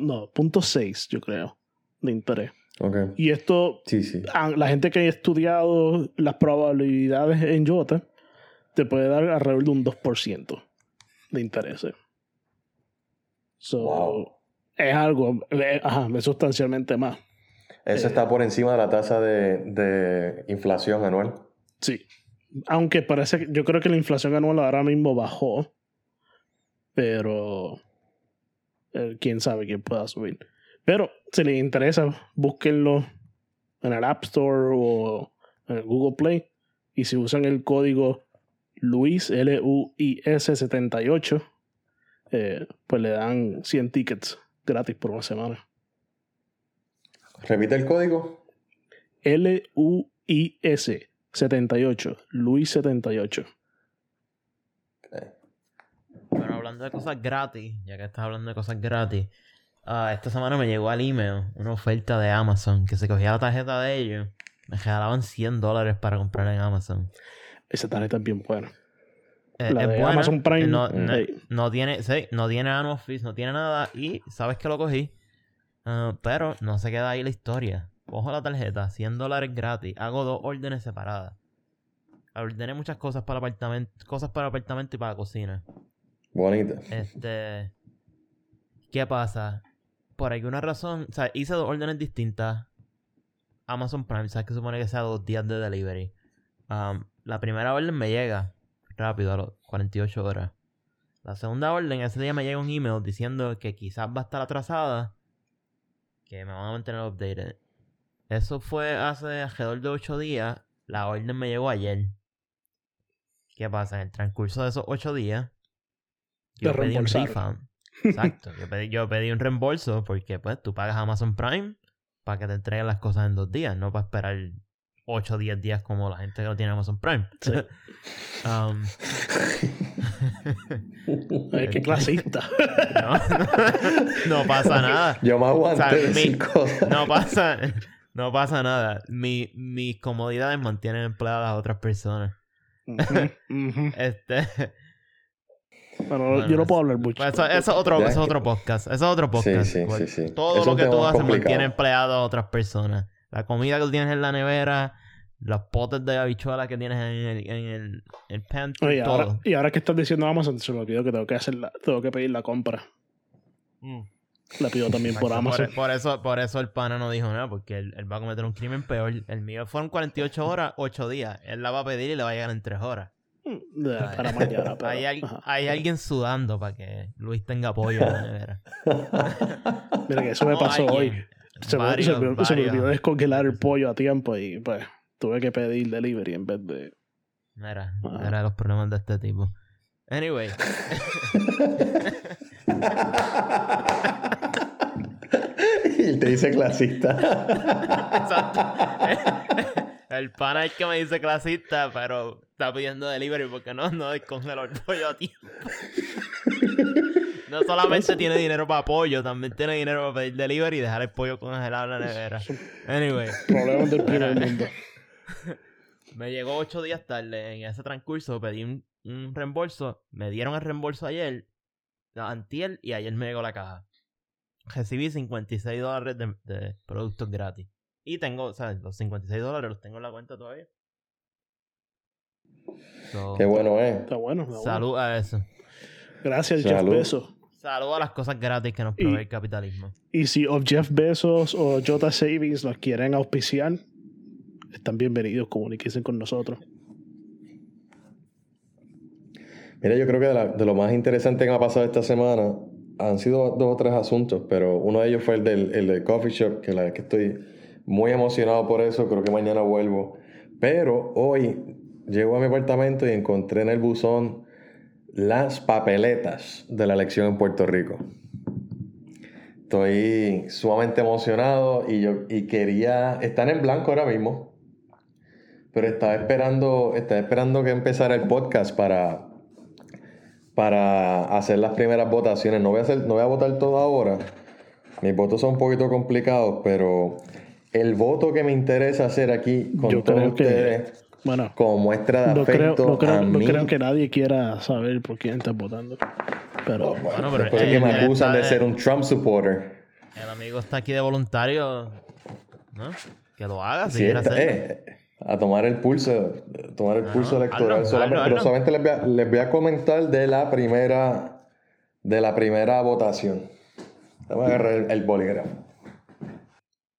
no, punto 6, yo creo, de interés. Okay. Y esto, sí, sí. la gente que ha estudiado las probabilidades en Jota, te puede dar alrededor de un 2% de interés. So, Es algo, eh, ajá, es sustancialmente más. Eso está eh, por encima de la tasa de, de, inflación anual. Sí. Aunque parece, yo creo que la inflación anual ahora mismo bajó. Pero eh, quién sabe quién pueda subir. Pero si les interesa, búsquenlo en el App Store o en el Google Play. Y si usan el código Luis, L-U-I-S 78, eh, pues le dan 100 tickets gratis por una semana. Repite el código. L-U-I-S 78. Luis 78. Pero hablando de cosas gratis, ya que estás hablando de cosas gratis, ah, esta semana me llegó al email una oferta de Amazon que se cogía la tarjeta de ellos, me regalaban 100 dólares para comprar en Amazon. Esa tarjeta es bien buena. Eh, La es de buena, Amazon Prime, No, no- hey. no tiene, sí, no tiene annual fees, no tiene nada. Y sabes que lo cogí. Ah, pero no se queda ahí la historia. Cojo la tarjeta, 100 dólares gratis. Hago dos órdenes separadas. Ordené muchas cosas para apartamento, cosas para apartamento y para cocina. Bonita. Este. ¿Qué pasa? Por alguna razón, o sea, hice dos órdenes distintas. Amazon Prime, sabes que supone que sea dos días de delivery. Um, la primera orden me llega rápido, a los 48 horas. La segunda orden, ese día me llega un email diciendo que quizás va a estar atrasada. Que me van a mantener updated. Eso fue hace alrededor de 8 días. La orden me llegó ayer. ¿Qué pasa? En el transcurso de esos 8 días, yo pedí un refund. Exacto. Yo pedí, yo pedí un reembolso porque pues tú pagas Amazon Prime para que te entreguen las cosas en dos días, no para esperar 8 o 10 días como la gente que no tiene Amazon Prime. Sí. Um, Ay, qué clasista. no, no pasa nada. Yo me aguanté O sea, de mi- decir cosas. No pasa, no pasa nada. Mi, mis comodidades mantienen empleadas a otras personas. Este, Bueno, Bueno, yo no puedo hablar mucho. pues eso, eso es otro, eso es que- otro podcast. Eso es otro podcast. sí, sí, sí. Todo lo que tú haces mantiene empleado a otras personas. La comida que tú tienes en la nevera, los potes de habichuelas que tienes en el, en el, el pantry, Oye, todo. ahora, y ahora que estás diciendo Amazon, se me olvidó que tengo que hacer la, tengo que pedir la compra. Mm. La pido también por Amazon. Por, por eso, por eso el pana no dijo nada, porque él, él va a cometer un crimen peor. El mío fueron 48 horas, 8 días. Él la va a pedir y le va a llegar en 3 horas. Mm, para mañana. pero- hay, hay alguien sudando para que Luis tenga apoyo en la nevera. Mira que eso me pasó hoy. Se me, varios, se me- se me olvidó descongelar el pollo a tiempo y pues tuve que pedir delivery en vez de. Mira, Ajá. mira los problemas de este tipo. Anyway, y te dice clasista. exacto. El pana es que me dice clasista, pero está pidiendo delivery porque no, no descongeló el pollo a tiempo. No solamente tiene dinero para pollo, también tiene dinero para pedir delivery y dejar el pollo congelado en la nevera. Anyway, Problemas del primer mundo. me llegó ocho días tarde. En ese transcurso pedí un, un reembolso. Me dieron el reembolso ayer, antier, y ayer me llegó la caja. Recibí 56 dólares de, de productos gratis. Y tengo, o sea, los 56 dólares los tengo en la cuenta todavía. So, Qué bueno, ¿eh? Está bueno. está bueno. salud a eso. Gracias, Jeff. Bezos. Salud a las cosas gratis que nos Y- provee el capitalismo. Y si of Jeff Bezos o Jota Savings los quieren auspiciar, están bienvenidos. Comuníquense con nosotros. Mira, yo creo que de, la- de lo más interesante que me ha pasado esta semana han sido dos o tres asuntos, pero uno de ellos fue el del, el del coffee shop, que la es que estoy muy emocionado por eso, creo que mañana vuelvo. Pero hoy llego a mi apartamento y encontré en el buzón las papeletas de la elección en Puerto Rico. Estoy sumamente emocionado y yo y quería están en blanco ahora mismo, pero estaba esperando estaba esperando que empezara el podcast para para hacer las primeras votaciones. No voy a hacer no voy a votar todo ahora. Mis votos son un poquito complicados, pero el voto que me interesa hacer aquí con Yo todos que- ustedes Bueno, como muestra de no creo, afecto no, creo, a no mí. creo que nadie quiera saber por quién estás votando. Pero Bueno, pero Después que me acusan de ser un Trump supporter. El amigo está aquí de voluntario. ¿No? Que lo haga, si Sí, quiere está- eh, a tomar el pulso, a tomar el Ah, pulso no, electoral. hazlo, solamente, hazlo, pero solamente les voy, a, les voy a comentar de la primera de la primera votación. Vamos a agarrar el, el bolígrafo.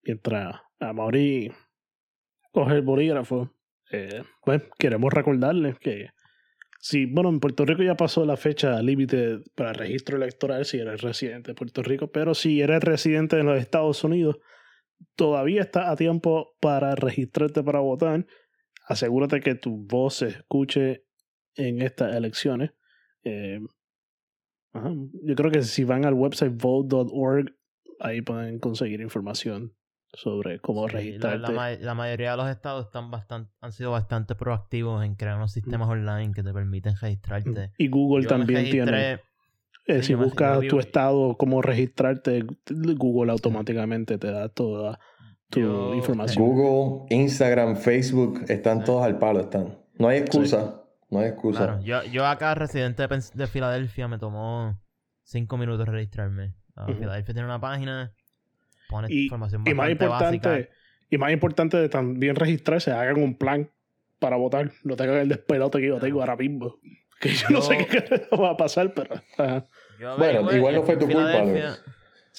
mientras a Mauri coge el bolígrafo, eh, pues queremos recordarles que si, bueno, en Puerto Rico ya pasó la fecha límite para registro electoral si eres residente de Puerto Rico, pero si eres residente de los Estados Unidos, todavía está a tiempo para registrarte para votar. Asegúrate que tu voz se escuche en estas elecciones. Eh, ajá, Yo creo que si van al website vote.org, ahí pueden conseguir información sobre cómo Sí, la, registrarte. la ma- la mayoría de los estados están bastante, han sido bastante proactivos en crear unos sistemas online que te permiten registrarte. y Google Yo también tiene. eh, sí, si buscas tu estado, cómo registrarte, Google automáticamente te da toda tu Yo- información. Google, Instagram, Facebook, están Sí. todos al palo, están. No hay excusa. No hay excusa. Claro, yo, yo acá, residente de, de Filadelfia, me tomó cinco minutos registrarme. Ah. Filadelfia tiene una página, Y- información Y más importante, básica. y más importante de también registrarse, hagan un plan para votar. No tengan el despelote que yo tengo ahora mismo. Que yo, no sé qué va a pasar, pero ajá, Yo Bueno, igual no fue tu culpa,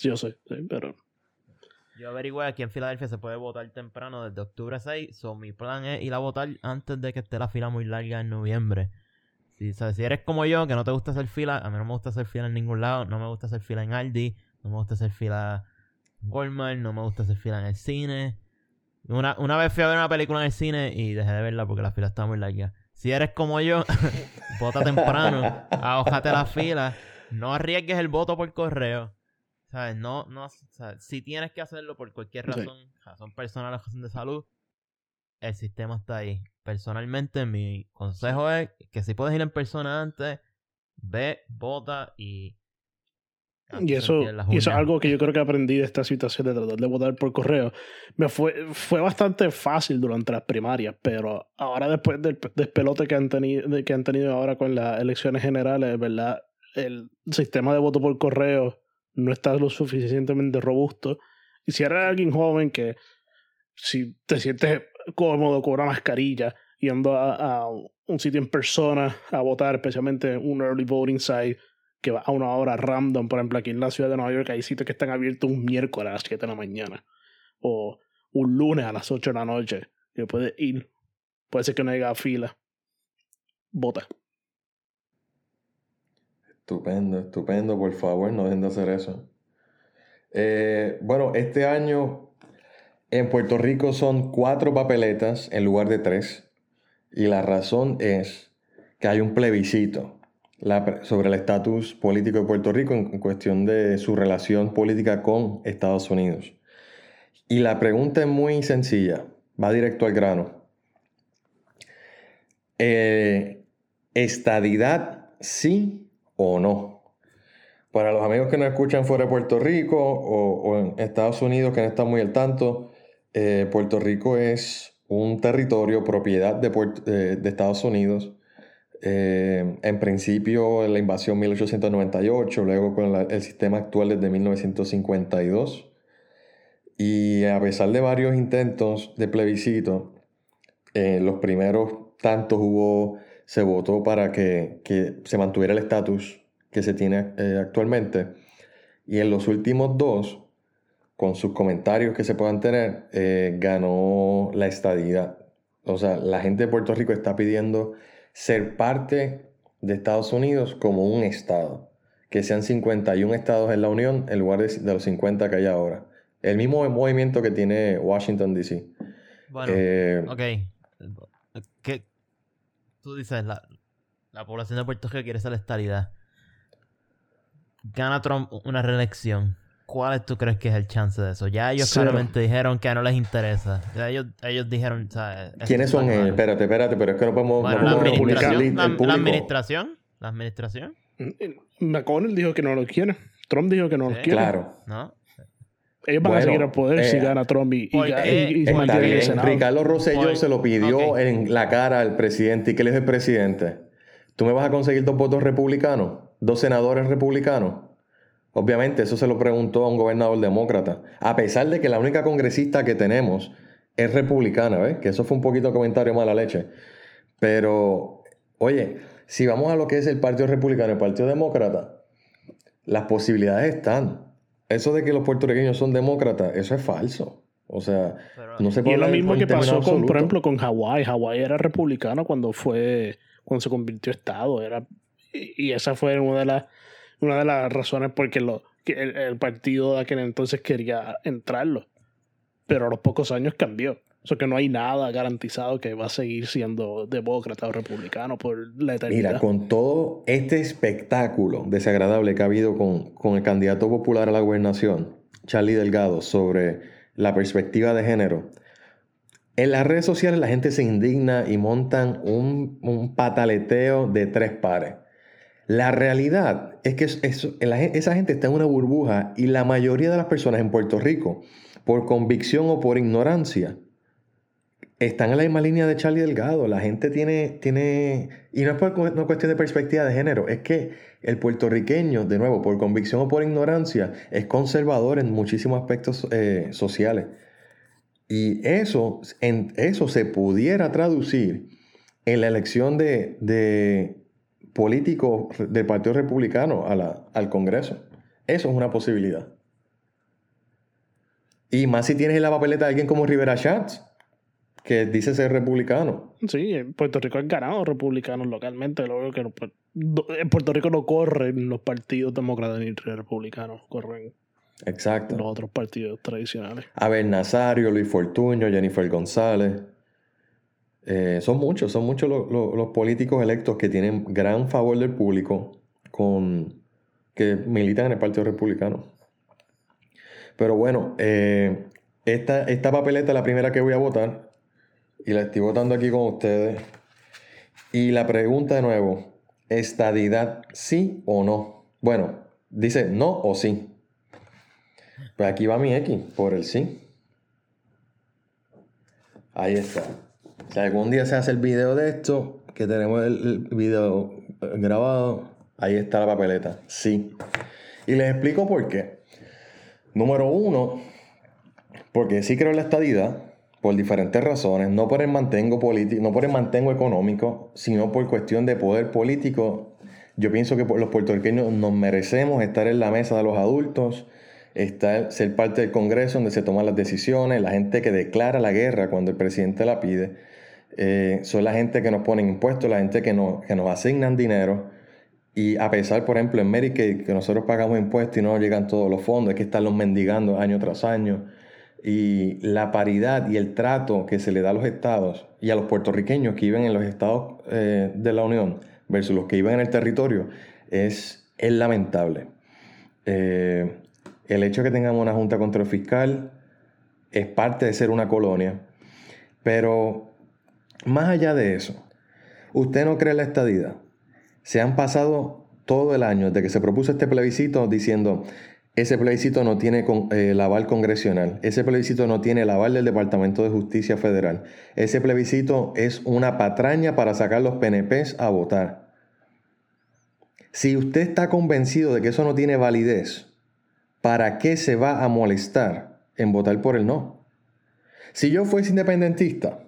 yo sé, sí, pero Yo averigüé aquí en Filadelfia se puede votar temprano desde octubre 6. So, mi plan es ir a votar antes de que esté la fila muy larga en noviembre. Si, sabes, si eres como yo, que no te gusta hacer fila, a mí no me gusta hacer fila en ningún lado. No me gusta hacer fila en Aldi, no me gusta hacer fila Walmart, no me gusta hacer fila en el cine. Una, una vez fui a ver una película en el cine y dejé de verla porque la fila estaba muy larga. Si eres como yo, vota temprano, ahójate la fila, no arriesgues el voto por correo. ¿Sabes? No, no, ¿sabes? si tienes que hacerlo por cualquier Sí. razón, razón personal o razón de salud, el sistema está ahí. Personalmente, mi consejo es que si puedes ir en persona antes, ve, vota y... hazte Y eso, y eso es algo que yo creo que aprendí de esta situación de tratar de votar por correo. Me fue, fue bastante fácil durante las primarias, pero ahora después del pe- despelote que han tenido, que han tenido ahora con las elecciones generales, ¿verdad? El sistema de voto por correo no está lo suficientemente robusto. Y si eres alguien joven que si te sientes cómodo con una mascarilla yendo a, a un sitio en persona a votar, especialmente un early voting site que va a una hora random, por ejemplo, aquí en la ciudad de Nueva York hay sitios que están abiertos un miércoles a las 7 de la mañana o un lunes a las 8 de la noche que puedes ir. Puede ser que no haya fila. Vota. Estupendo, estupendo, por favor, no dejen de hacer eso. Eh, bueno, este año en Puerto Rico son cuatro papeletas en lugar de tres. Y la razón es que hay un plebiscito sobre el estatus político de Puerto Rico en, cuestión de su relación política con Estados Unidos. Y la pregunta es muy sencilla, va directo al grano. Eh, ¿Estadidad sí o no? Para los amigos que nos escuchan fuera de Puerto Rico o, en Estados Unidos que no están muy al tanto, eh, Puerto Rico es un territorio propiedad de, eh, de Estados Unidos. Eh, en principio la invasión 1898, luego con la- el sistema actual desde 1952. Y a pesar de varios intentos de plebiscito, eh, los primeros tantos hubo, se votó para que, que se mantuviera el estatus que se tiene eh, actualmente. Y en los últimos dos, con sus comentarios que se puedan tener, eh, ganó la estadidad. O sea, la gente de Puerto Rico está pidiendo ser parte de Estados Unidos como un estado. Que sean 51 estados en la Unión en lugar de, de los 50 que hay ahora. El mismo movimiento que tiene Washington, D.C. Bueno, Eh, ok. ¿Qué? Tú dices, la, la población de Puerto Rico quiere esa estabilidad. Gana Trump una reelección. ¿Cuál tú crees que es el chance de eso? Ya ellos Cero. claramente dijeron que no les interesa. Ya ellos, ellos dijeron, esto ¿Quiénes son ellos? claro. Espérate, espérate, pero es que no podemos... Bueno, no la podemos administración, el la, la público. administración, la administración, McConnell dijo que no lo quiere. Trump dijo que no Sí. lo quiere. Claro. ¿no? Ellos van a Bueno, seguir al poder eh, si gana Trump y, y, y- el bien. Ricardo Rosselló se lo pidió en la cara al presidente y que él es el presidente. ¿Tú me vas a conseguir dos votos republicanos? ¿Dos senadores republicanos? Obviamente, eso se lo preguntó a un gobernador demócrata. A pesar de que la única congresista que tenemos es republicana, ¿ves? Que eso fue un poquito comentario mala leche. Pero, oye, si vamos a lo que es el Partido Republicano y el Partido Demócrata, las posibilidades están. Eso de que los puertorriqueños son demócratas, eso es falso. O sea, Pero- no se Y puede es lo mismo que pasó con, por ejemplo, con Hawái. Hawái era republicano cuando fue, cuando se convirtió en estado. Era, y, y esa fue una de las, una de las razones por lo, que el, partido de aquel entonces quería entrarlo. Pero a los pocos años cambió. O sea que no hay nada garantizado que va a seguir siendo demócrata o republicano por la eternidad. Mira, con todo este espectáculo desagradable que ha habido con, con el candidato popular a la gobernación, Charlie Delgado, sobre la perspectiva de género, en las redes sociales la gente se indigna y montan un, pataleteo de tres pares. La realidad es que esa gente está en una burbuja y la mayoría de las personas en Puerto Rico, por convicción o por ignorancia, están en la misma línea de Charlie Delgado. La gente tiene, tiene, y no es por una cuestión de perspectiva de género, es que el puertorriqueño, de nuevo, por convicción o por ignorancia, es conservador en muchísimos aspectos eh, sociales. Y eso, eso se pudiera traducir en la elección de políticos del Partido Republicano al Congreso. Eso es una posibilidad. Y más si tienes en la papeleta a alguien como Rivera Schatz, que dice ser republicano. Sí, en Puerto Rico han ganado republicanos localmente. Lo que en Puerto Rico no corren los partidos demócratas ni republicanos, corren Exacto. los otros partidos tradicionales. Abel Nazario, Luis Fortuño, Jennifer González. Eh, son muchos, son muchos los, políticos electos que tienen gran favor del público con que militan en el Partido Republicano. Pero bueno, eh, esta, esta papeleta es la primera que voy a votar y la estoy votando aquí con ustedes. Y la pregunta de nuevo, ¿estadidad sí o no? Bueno, dice no o sí. Pues aquí va mi X, por el sí. Ahí está. Si algún día se hace el video de esto, que tenemos el, video grabado, ahí está la papeleta. Sí. Y les explico por qué. Número uno, porque sí creo en la estadidad por diferentes razones, no por el mantengo político, no por el mantengo económico, sino por cuestión de poder político. Yo pienso que los puertorriqueños nos merecemos estar en la mesa de los adultos, estar, ser parte del Congreso donde se toman las decisiones, la gente que declara la guerra cuando el presidente la pide, eh, son la gente que nos ponen impuestos, la gente que nos, que nos asignan dinero. Y a pesar, por ejemplo, en Medicaid, que nosotros pagamos impuestos y no nos llegan todos los fondos, hay que estarlos mendigando año tras año y la paridad y el trato que se le da a los estados y a los puertorriqueños que viven en los estados eh, de la Unión versus los que viven en el territorio es, es lamentable. Eh, el hecho de que tengamos una junta control fiscal es parte de ser una colonia, pero más allá de eso, usted no cree en la estadidad. Se han pasado todo el año desde que se propuso este plebiscito diciendo ese plebiscito no tiene eh, el aval congresional. Ese plebiscito no tiene el aval del Departamento de Justicia Federal. Ese plebiscito es una patraña para sacar los PNPs a votar. Si usted está convencido de que eso no tiene validez, ¿para qué se va a molestar en votar por el no? Si yo fuese independentista,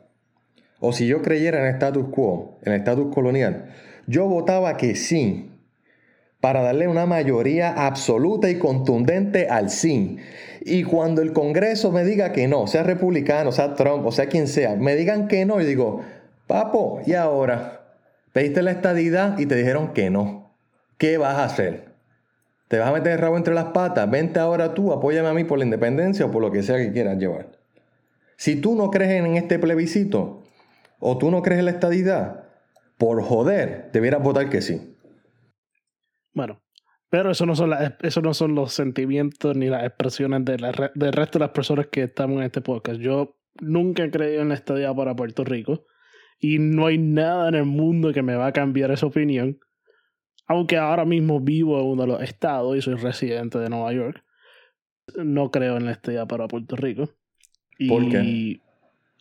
o si yo creyera en el status quo, en el status colonial, yo votaba que sí para darle una mayoría absoluta y contundente al sí. Y cuando el Congreso me diga que no, sea republicano, sea Trump, o sea quien sea, me digan que no, y digo, papo, ¿y ahora? Pediste la estadidad y te dijeron que no. ¿Qué vas a hacer? ¿Te vas a meter el rabo entre las patas? Vente ahora tú, apóyame a mí por la independencia o por lo que sea que quieras llevar. Si tú no crees en este plebiscito, o tú no crees en la estadidad, por joder, debieras votar que sí. Bueno, pero eso no son, eso no son los sentimientos ni las expresiones de la, del resto de las personas que estamos en este podcast. Yo nunca he creído en la estadía para Puerto Rico y no hay nada en el mundo que me va a cambiar esa opinión. Aunque ahora mismo vivo en uno de los estados y soy residente de Nueva York, no creo en la estadía para Puerto Rico. Y ¿Por qué?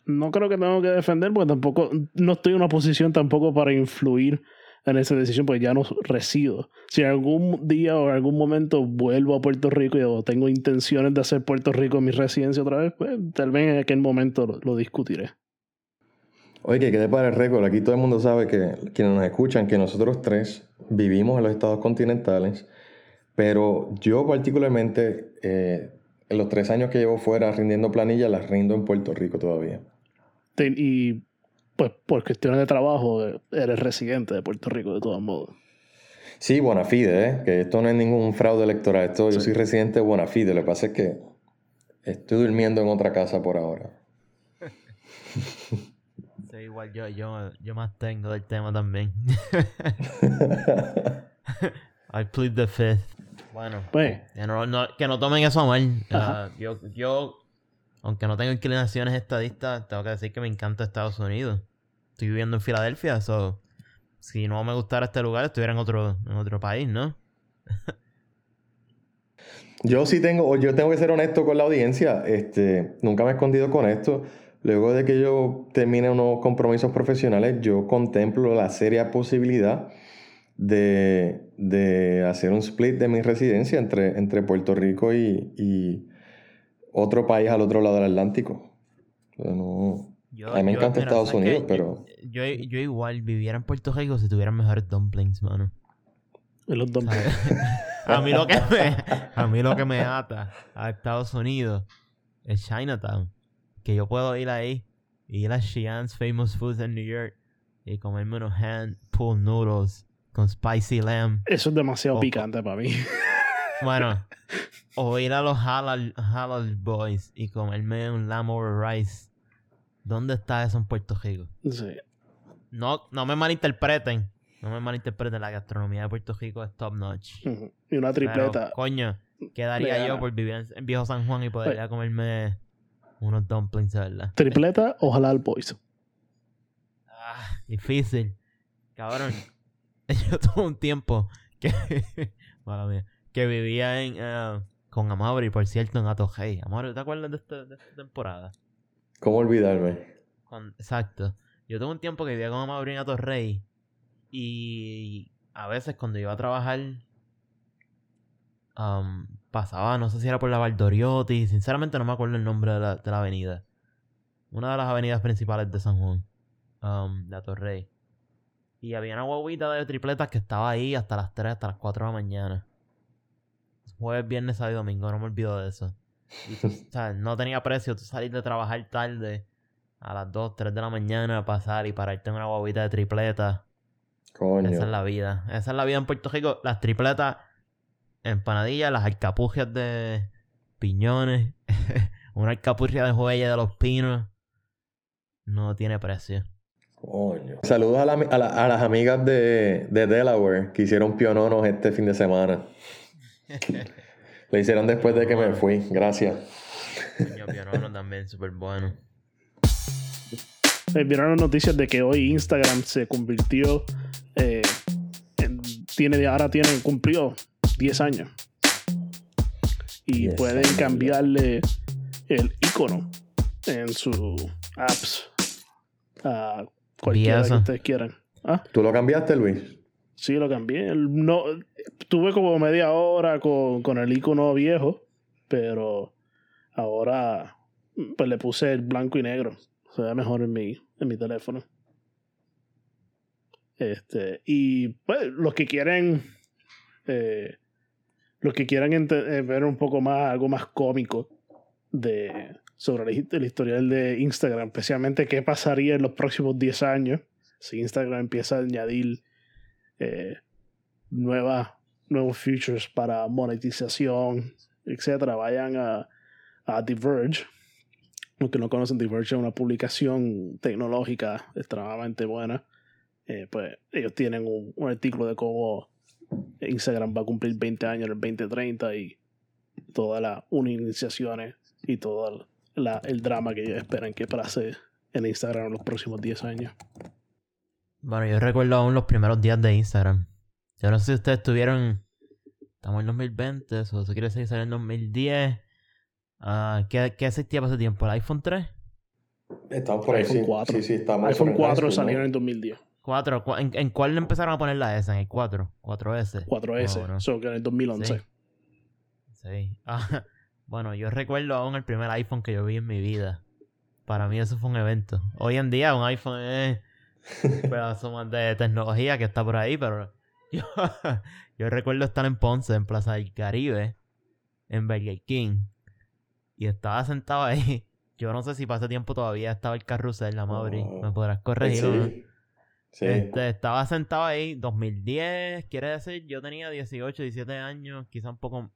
No creo que tengo que defender porque tampoco, no estoy en una posición tampoco para influir en esa decisión, pues ya no resido. Si algún día o algún momento vuelvo a Puerto Rico y tengo intenciones de hacer Puerto Rico mi residencia otra vez, pues tal vez en aquel momento lo, discutiré. Oye, que quede para el récord, aquí todo el mundo sabe que quienes nos escuchan, que nosotros tres vivimos en los estados continentales, pero yo particularmente, eh, en los tres años que llevo fuera rindiendo planillas, las rindo en Puerto Rico todavía. Y pues por cuestiones de trabajo eres residente de Puerto Rico de todos modos. Sí, Bonafide, ¿eh? que esto no es ningún fraude electoral. Esto, Yo soy residente de Bonafide. Lo que pasa es que estoy durmiendo en otra casa por ahora. sí, igual yo, yo, yo más tengo del tema también. I plead the fifth. Bueno, pues, que, no, que no tomen eso mal. Uh, yo, yo aunque no tengo inclinaciones estadistas, tengo que decir que me encanta Estados Unidos. Estoy viviendo en Filadelfia, so si no me gustara este lugar, estuviera en otro, en otro país, ¿no? yo sí tengo, yo tengo que ser honesto con la audiencia. Este, nunca me he escondido con esto. Luego de que yo termine unos compromisos profesionales, yo contemplo la seria posibilidad de, hacer un split de mi residencia entre, entre Puerto Rico y, otro país al otro lado del Atlántico. a mí me encanta Estados Unidos, pero... Yo, yo, igual viviera en Puerto Rico si tuvieran mejores dumplings, mano. Los dumplings. a, mí lo que me, a mí lo que me ata a Estados Unidos es Chinatown. Que yo puedo ir ahí y ir a Xi'an's Famous Foods en New York y comerme unos hand pulled noodles con spicy lamb. Eso es demasiado picante para mí. Bueno, o ir a los halal, halal boys y comerme un lamb over rice. ¿Dónde está eso en Puerto Rico? Sí. No, no me malinterpreten. No me malinterpreten. La gastronomía de Puerto Rico es top notch. Y una tripleta. coño, quedaría yo por vivir en, Viejo San Juan y podría comerme unos dumplings, ¿verdad? ¿Tripleta o halal boys? Ah, difícil. Cabrón, yo tuve un tiempo que, que vivía en, uh, con Amabri, por cierto, en Atojei. Amabri, ¿te acuerdas de esta, temporada? ¿Cómo olvidarme? exacto. Yo tuve un tiempo que vivía con Amabri en Atorrey y a veces cuando iba a trabajar um, pasaba, no sé si era por la Valdoriotti, sinceramente no me acuerdo el nombre de la, de la avenida. Una de las avenidas principales de San Juan, um, de Atorrey. Y había una guaguita de tripletas que estaba ahí hasta las 3, hasta las 4 de la mañana. Jueves, viernes, sábado y domingo, no me olvido de eso. Y o sea, no tenía precio tú salir de trabajar tarde a las 2, 3 de la mañana, pasar y pararte en una guaguita de tripletas. Coño. Esa es la vida. Esa es la vida en Puerto Rico. Las tripletas, empanadillas, las alcapugias de piñones, una alcapurria de joya de los pinos. No tiene precio. Saludos a, las amigas de, Delaware que hicieron piononos este fin de semana. Lo hicieron después de que me fui. Gracias. pionono también, súper bueno. Eh, vieron las noticias de que hoy Instagram se convirtió eh, tiene ahora tiene cumplió 10 años y pueden cambiarle el icono en sus apps a Cualquiera que ustedes quieran. ¿Ah? ¿Tú lo cambiaste, Luis? Sí, lo cambié. No, tuve como media hora con, con el icono viejo, pero ahora pues le puse el blanco y negro. Se ve mejor en mi, en mi teléfono. Este, y pues los que quieren eh, los que quieran eh, ver un poco más algo más cómico de, sobre el historial de Instagram, especialmente qué pasaría en los próximos 10 años si Instagram empieza a añadir eh, nuevas, nuevos features para monetización, etcétera. Vayan a, a Diverge. Los que no conocen Diverge es una publicación tecnológica extremadamente buena. Eh, pues ellos tienen un, artículo de cómo Instagram va a cumplir 20 años en el 2030 y todas las iniciaciones y todo el drama que ellos esperan que pase en Instagram en los próximos 10 años. Bueno, yo recuerdo aún los primeros días de Instagram. Yo no sé si ustedes tuvieron. Estamos en 2020, eso, quiere decir que en 2010. Uh, ¿qué, ¿Qué existía para ese tiempo? ¿El iPhone 3? Estamos por ahí. iPhone 4. Sí, sí, estamos iPhone 4 salió en el 2010. 4, ¿en, cuál le empezaron a poner la S? ¿En el 4? 4S. 4S, eso que en el 2011. Sí. sí. Ah, bueno, yo recuerdo aún el primer iPhone que yo vi en mi vida. Para mí eso fue un evento. Hoy en día un iPhone es un pedazo más de tecnología que está por ahí, pero yo, yo recuerdo estar en Ponce, en Plaza del Caribe, en Burger King, y estaba sentado ahí. Yo no sé si para ese tiempo todavía estaba el carrusel, la Mauri. Oh. Me podrás corregir. Sí. Este, estaba sentado ahí, 2010, quiere decir, yo tenía 18, 17 años, quizá un poco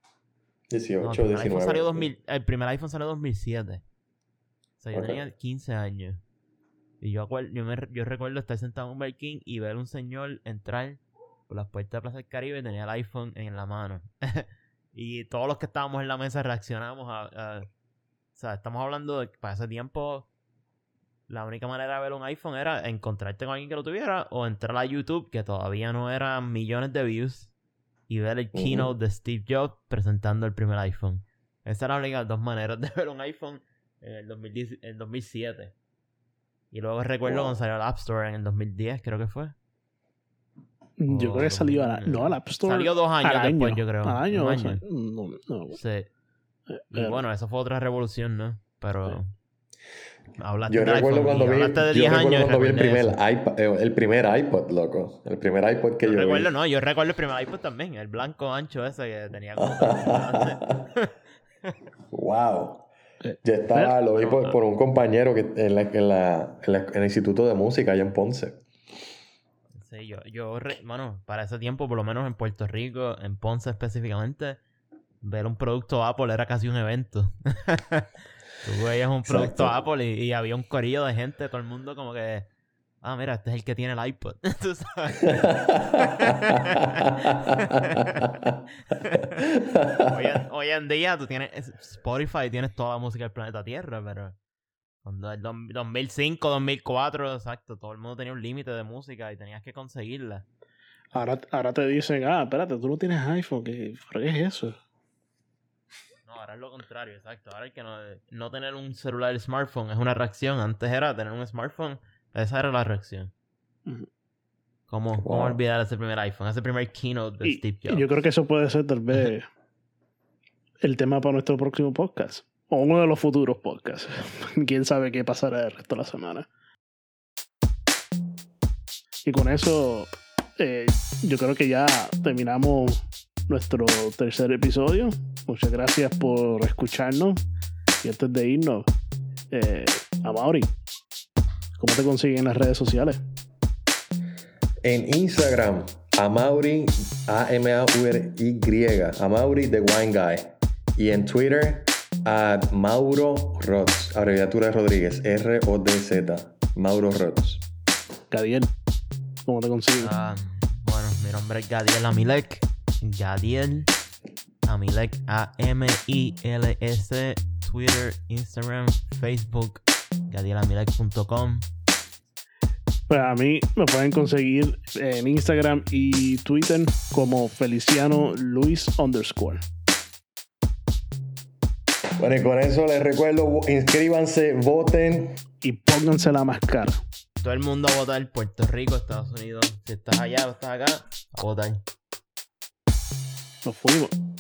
18, el 19. Salió 2000, el primer iPhone salió en 2007. O sea, yo tenía 15 años. Y yo, yo, me, yo recuerdo estar sentado en un King y ver un señor entrar por las puertas de Plaza del Caribe y tenía el iPhone en la mano. y todos los que estábamos en la mesa reaccionamos a, O sea, estamos hablando de que para ese tiempo la única manera de ver un iPhone era encontrarte con alguien que lo tuviera o entrar a YouTube, que todavía no eran millones de views, y ver el keynote de Steve Jobs presentando el primer iPhone. Esas eran las únicas dos maneras de ver un iPhone en el, 2010 en 2007. Y luego recuerdo Wow. cuando salió el App Store en el 2010, creo que fue. Yo creo que salió a la, no, al App Store. Salió dos años al después, año. yo creo. Al año, Un o año. sea, no, no. Sí. Y Pero- bueno, eso fue otra revolución, ¿no? Pero. Hablaste Yo del recuerdo iPhone cuando vi, hablaste de yo 10 recuerdo años. cuando vi el primer, iPod, eh, el primer iPod, loco. El primer iPod que Yo yo, recuerdo, vi. no, yo recuerdo el primer iPod también, el blanco ancho ese que tenía como. wow. Eh, Yo estaba, lo vi por, por un compañero que en, la- en la- en la- en el Instituto de Música allá en Ponce. sí, yo, yo, re- bueno, para ese tiempo, por lo menos en Puerto Rico, en Ponce específicamente, ver un producto Apple era casi un evento. Tú veías un producto Exacto. Apple y, y había un corillo de gente, todo el mundo como que. Ah, mira, este es el que tiene el iPod. Tú sabes. hoy, en, hoy en día tú tienes Spotify, tienes toda la música del planeta Tierra, pero cuando el dos- 2005, 2004, exacto, todo el mundo tenía un límite de música y tenías que conseguirla. Ahora, ahora te dicen, ah, espérate, tú no tienes iPhone. ¿Qué, ¿pero qué es eso? No, ahora es lo contrario, exacto. Ahora el que no, no tener un celular smartphone es una reacción. Antes era tener un smartphone, esa era la reacción. ¿Cómo, cómo Wow. olvidar ese primer iPhone? Ese primer keynote de Y, Steve Jobs. yo creo que eso puede ser tal vez el tema para nuestro próximo podcast. O uno de los futuros podcasts. Quién sabe qué pasará el resto de la semana. Y con eso, eh, yo creo que ya terminamos nuestro tercer episodio. Muchas gracias por escucharnos. Y antes de irnos, eh, a Mauri, ¿cómo te consiguen en las redes sociales? En Instagram, Amauri, A-M-A-U-R-Y, Amauri The Wine Guy. Y en Twitter, a Mauro Rods, abreviatura de Rodríguez, R-O-D-Z, Mauro Rods. Gadiel, ¿cómo te consiguen? Ah, bueno, mi nombre es Gadiel Amilek. Gadiel Amilek A-M-I-L-S. Twitter, Instagram, Facebook, gadielamilek.com. Pues a mí me pueden conseguir en Instagram y Twitter como Feliciano Luis underscore. Bueno, y con eso les recuerdo, inscríbanse, voten. Y pónganse la máscara. Todo el mundo a votar. Puerto Rico, Estados Unidos. Si estás allá o estás acá, a votar. Nos fuimos.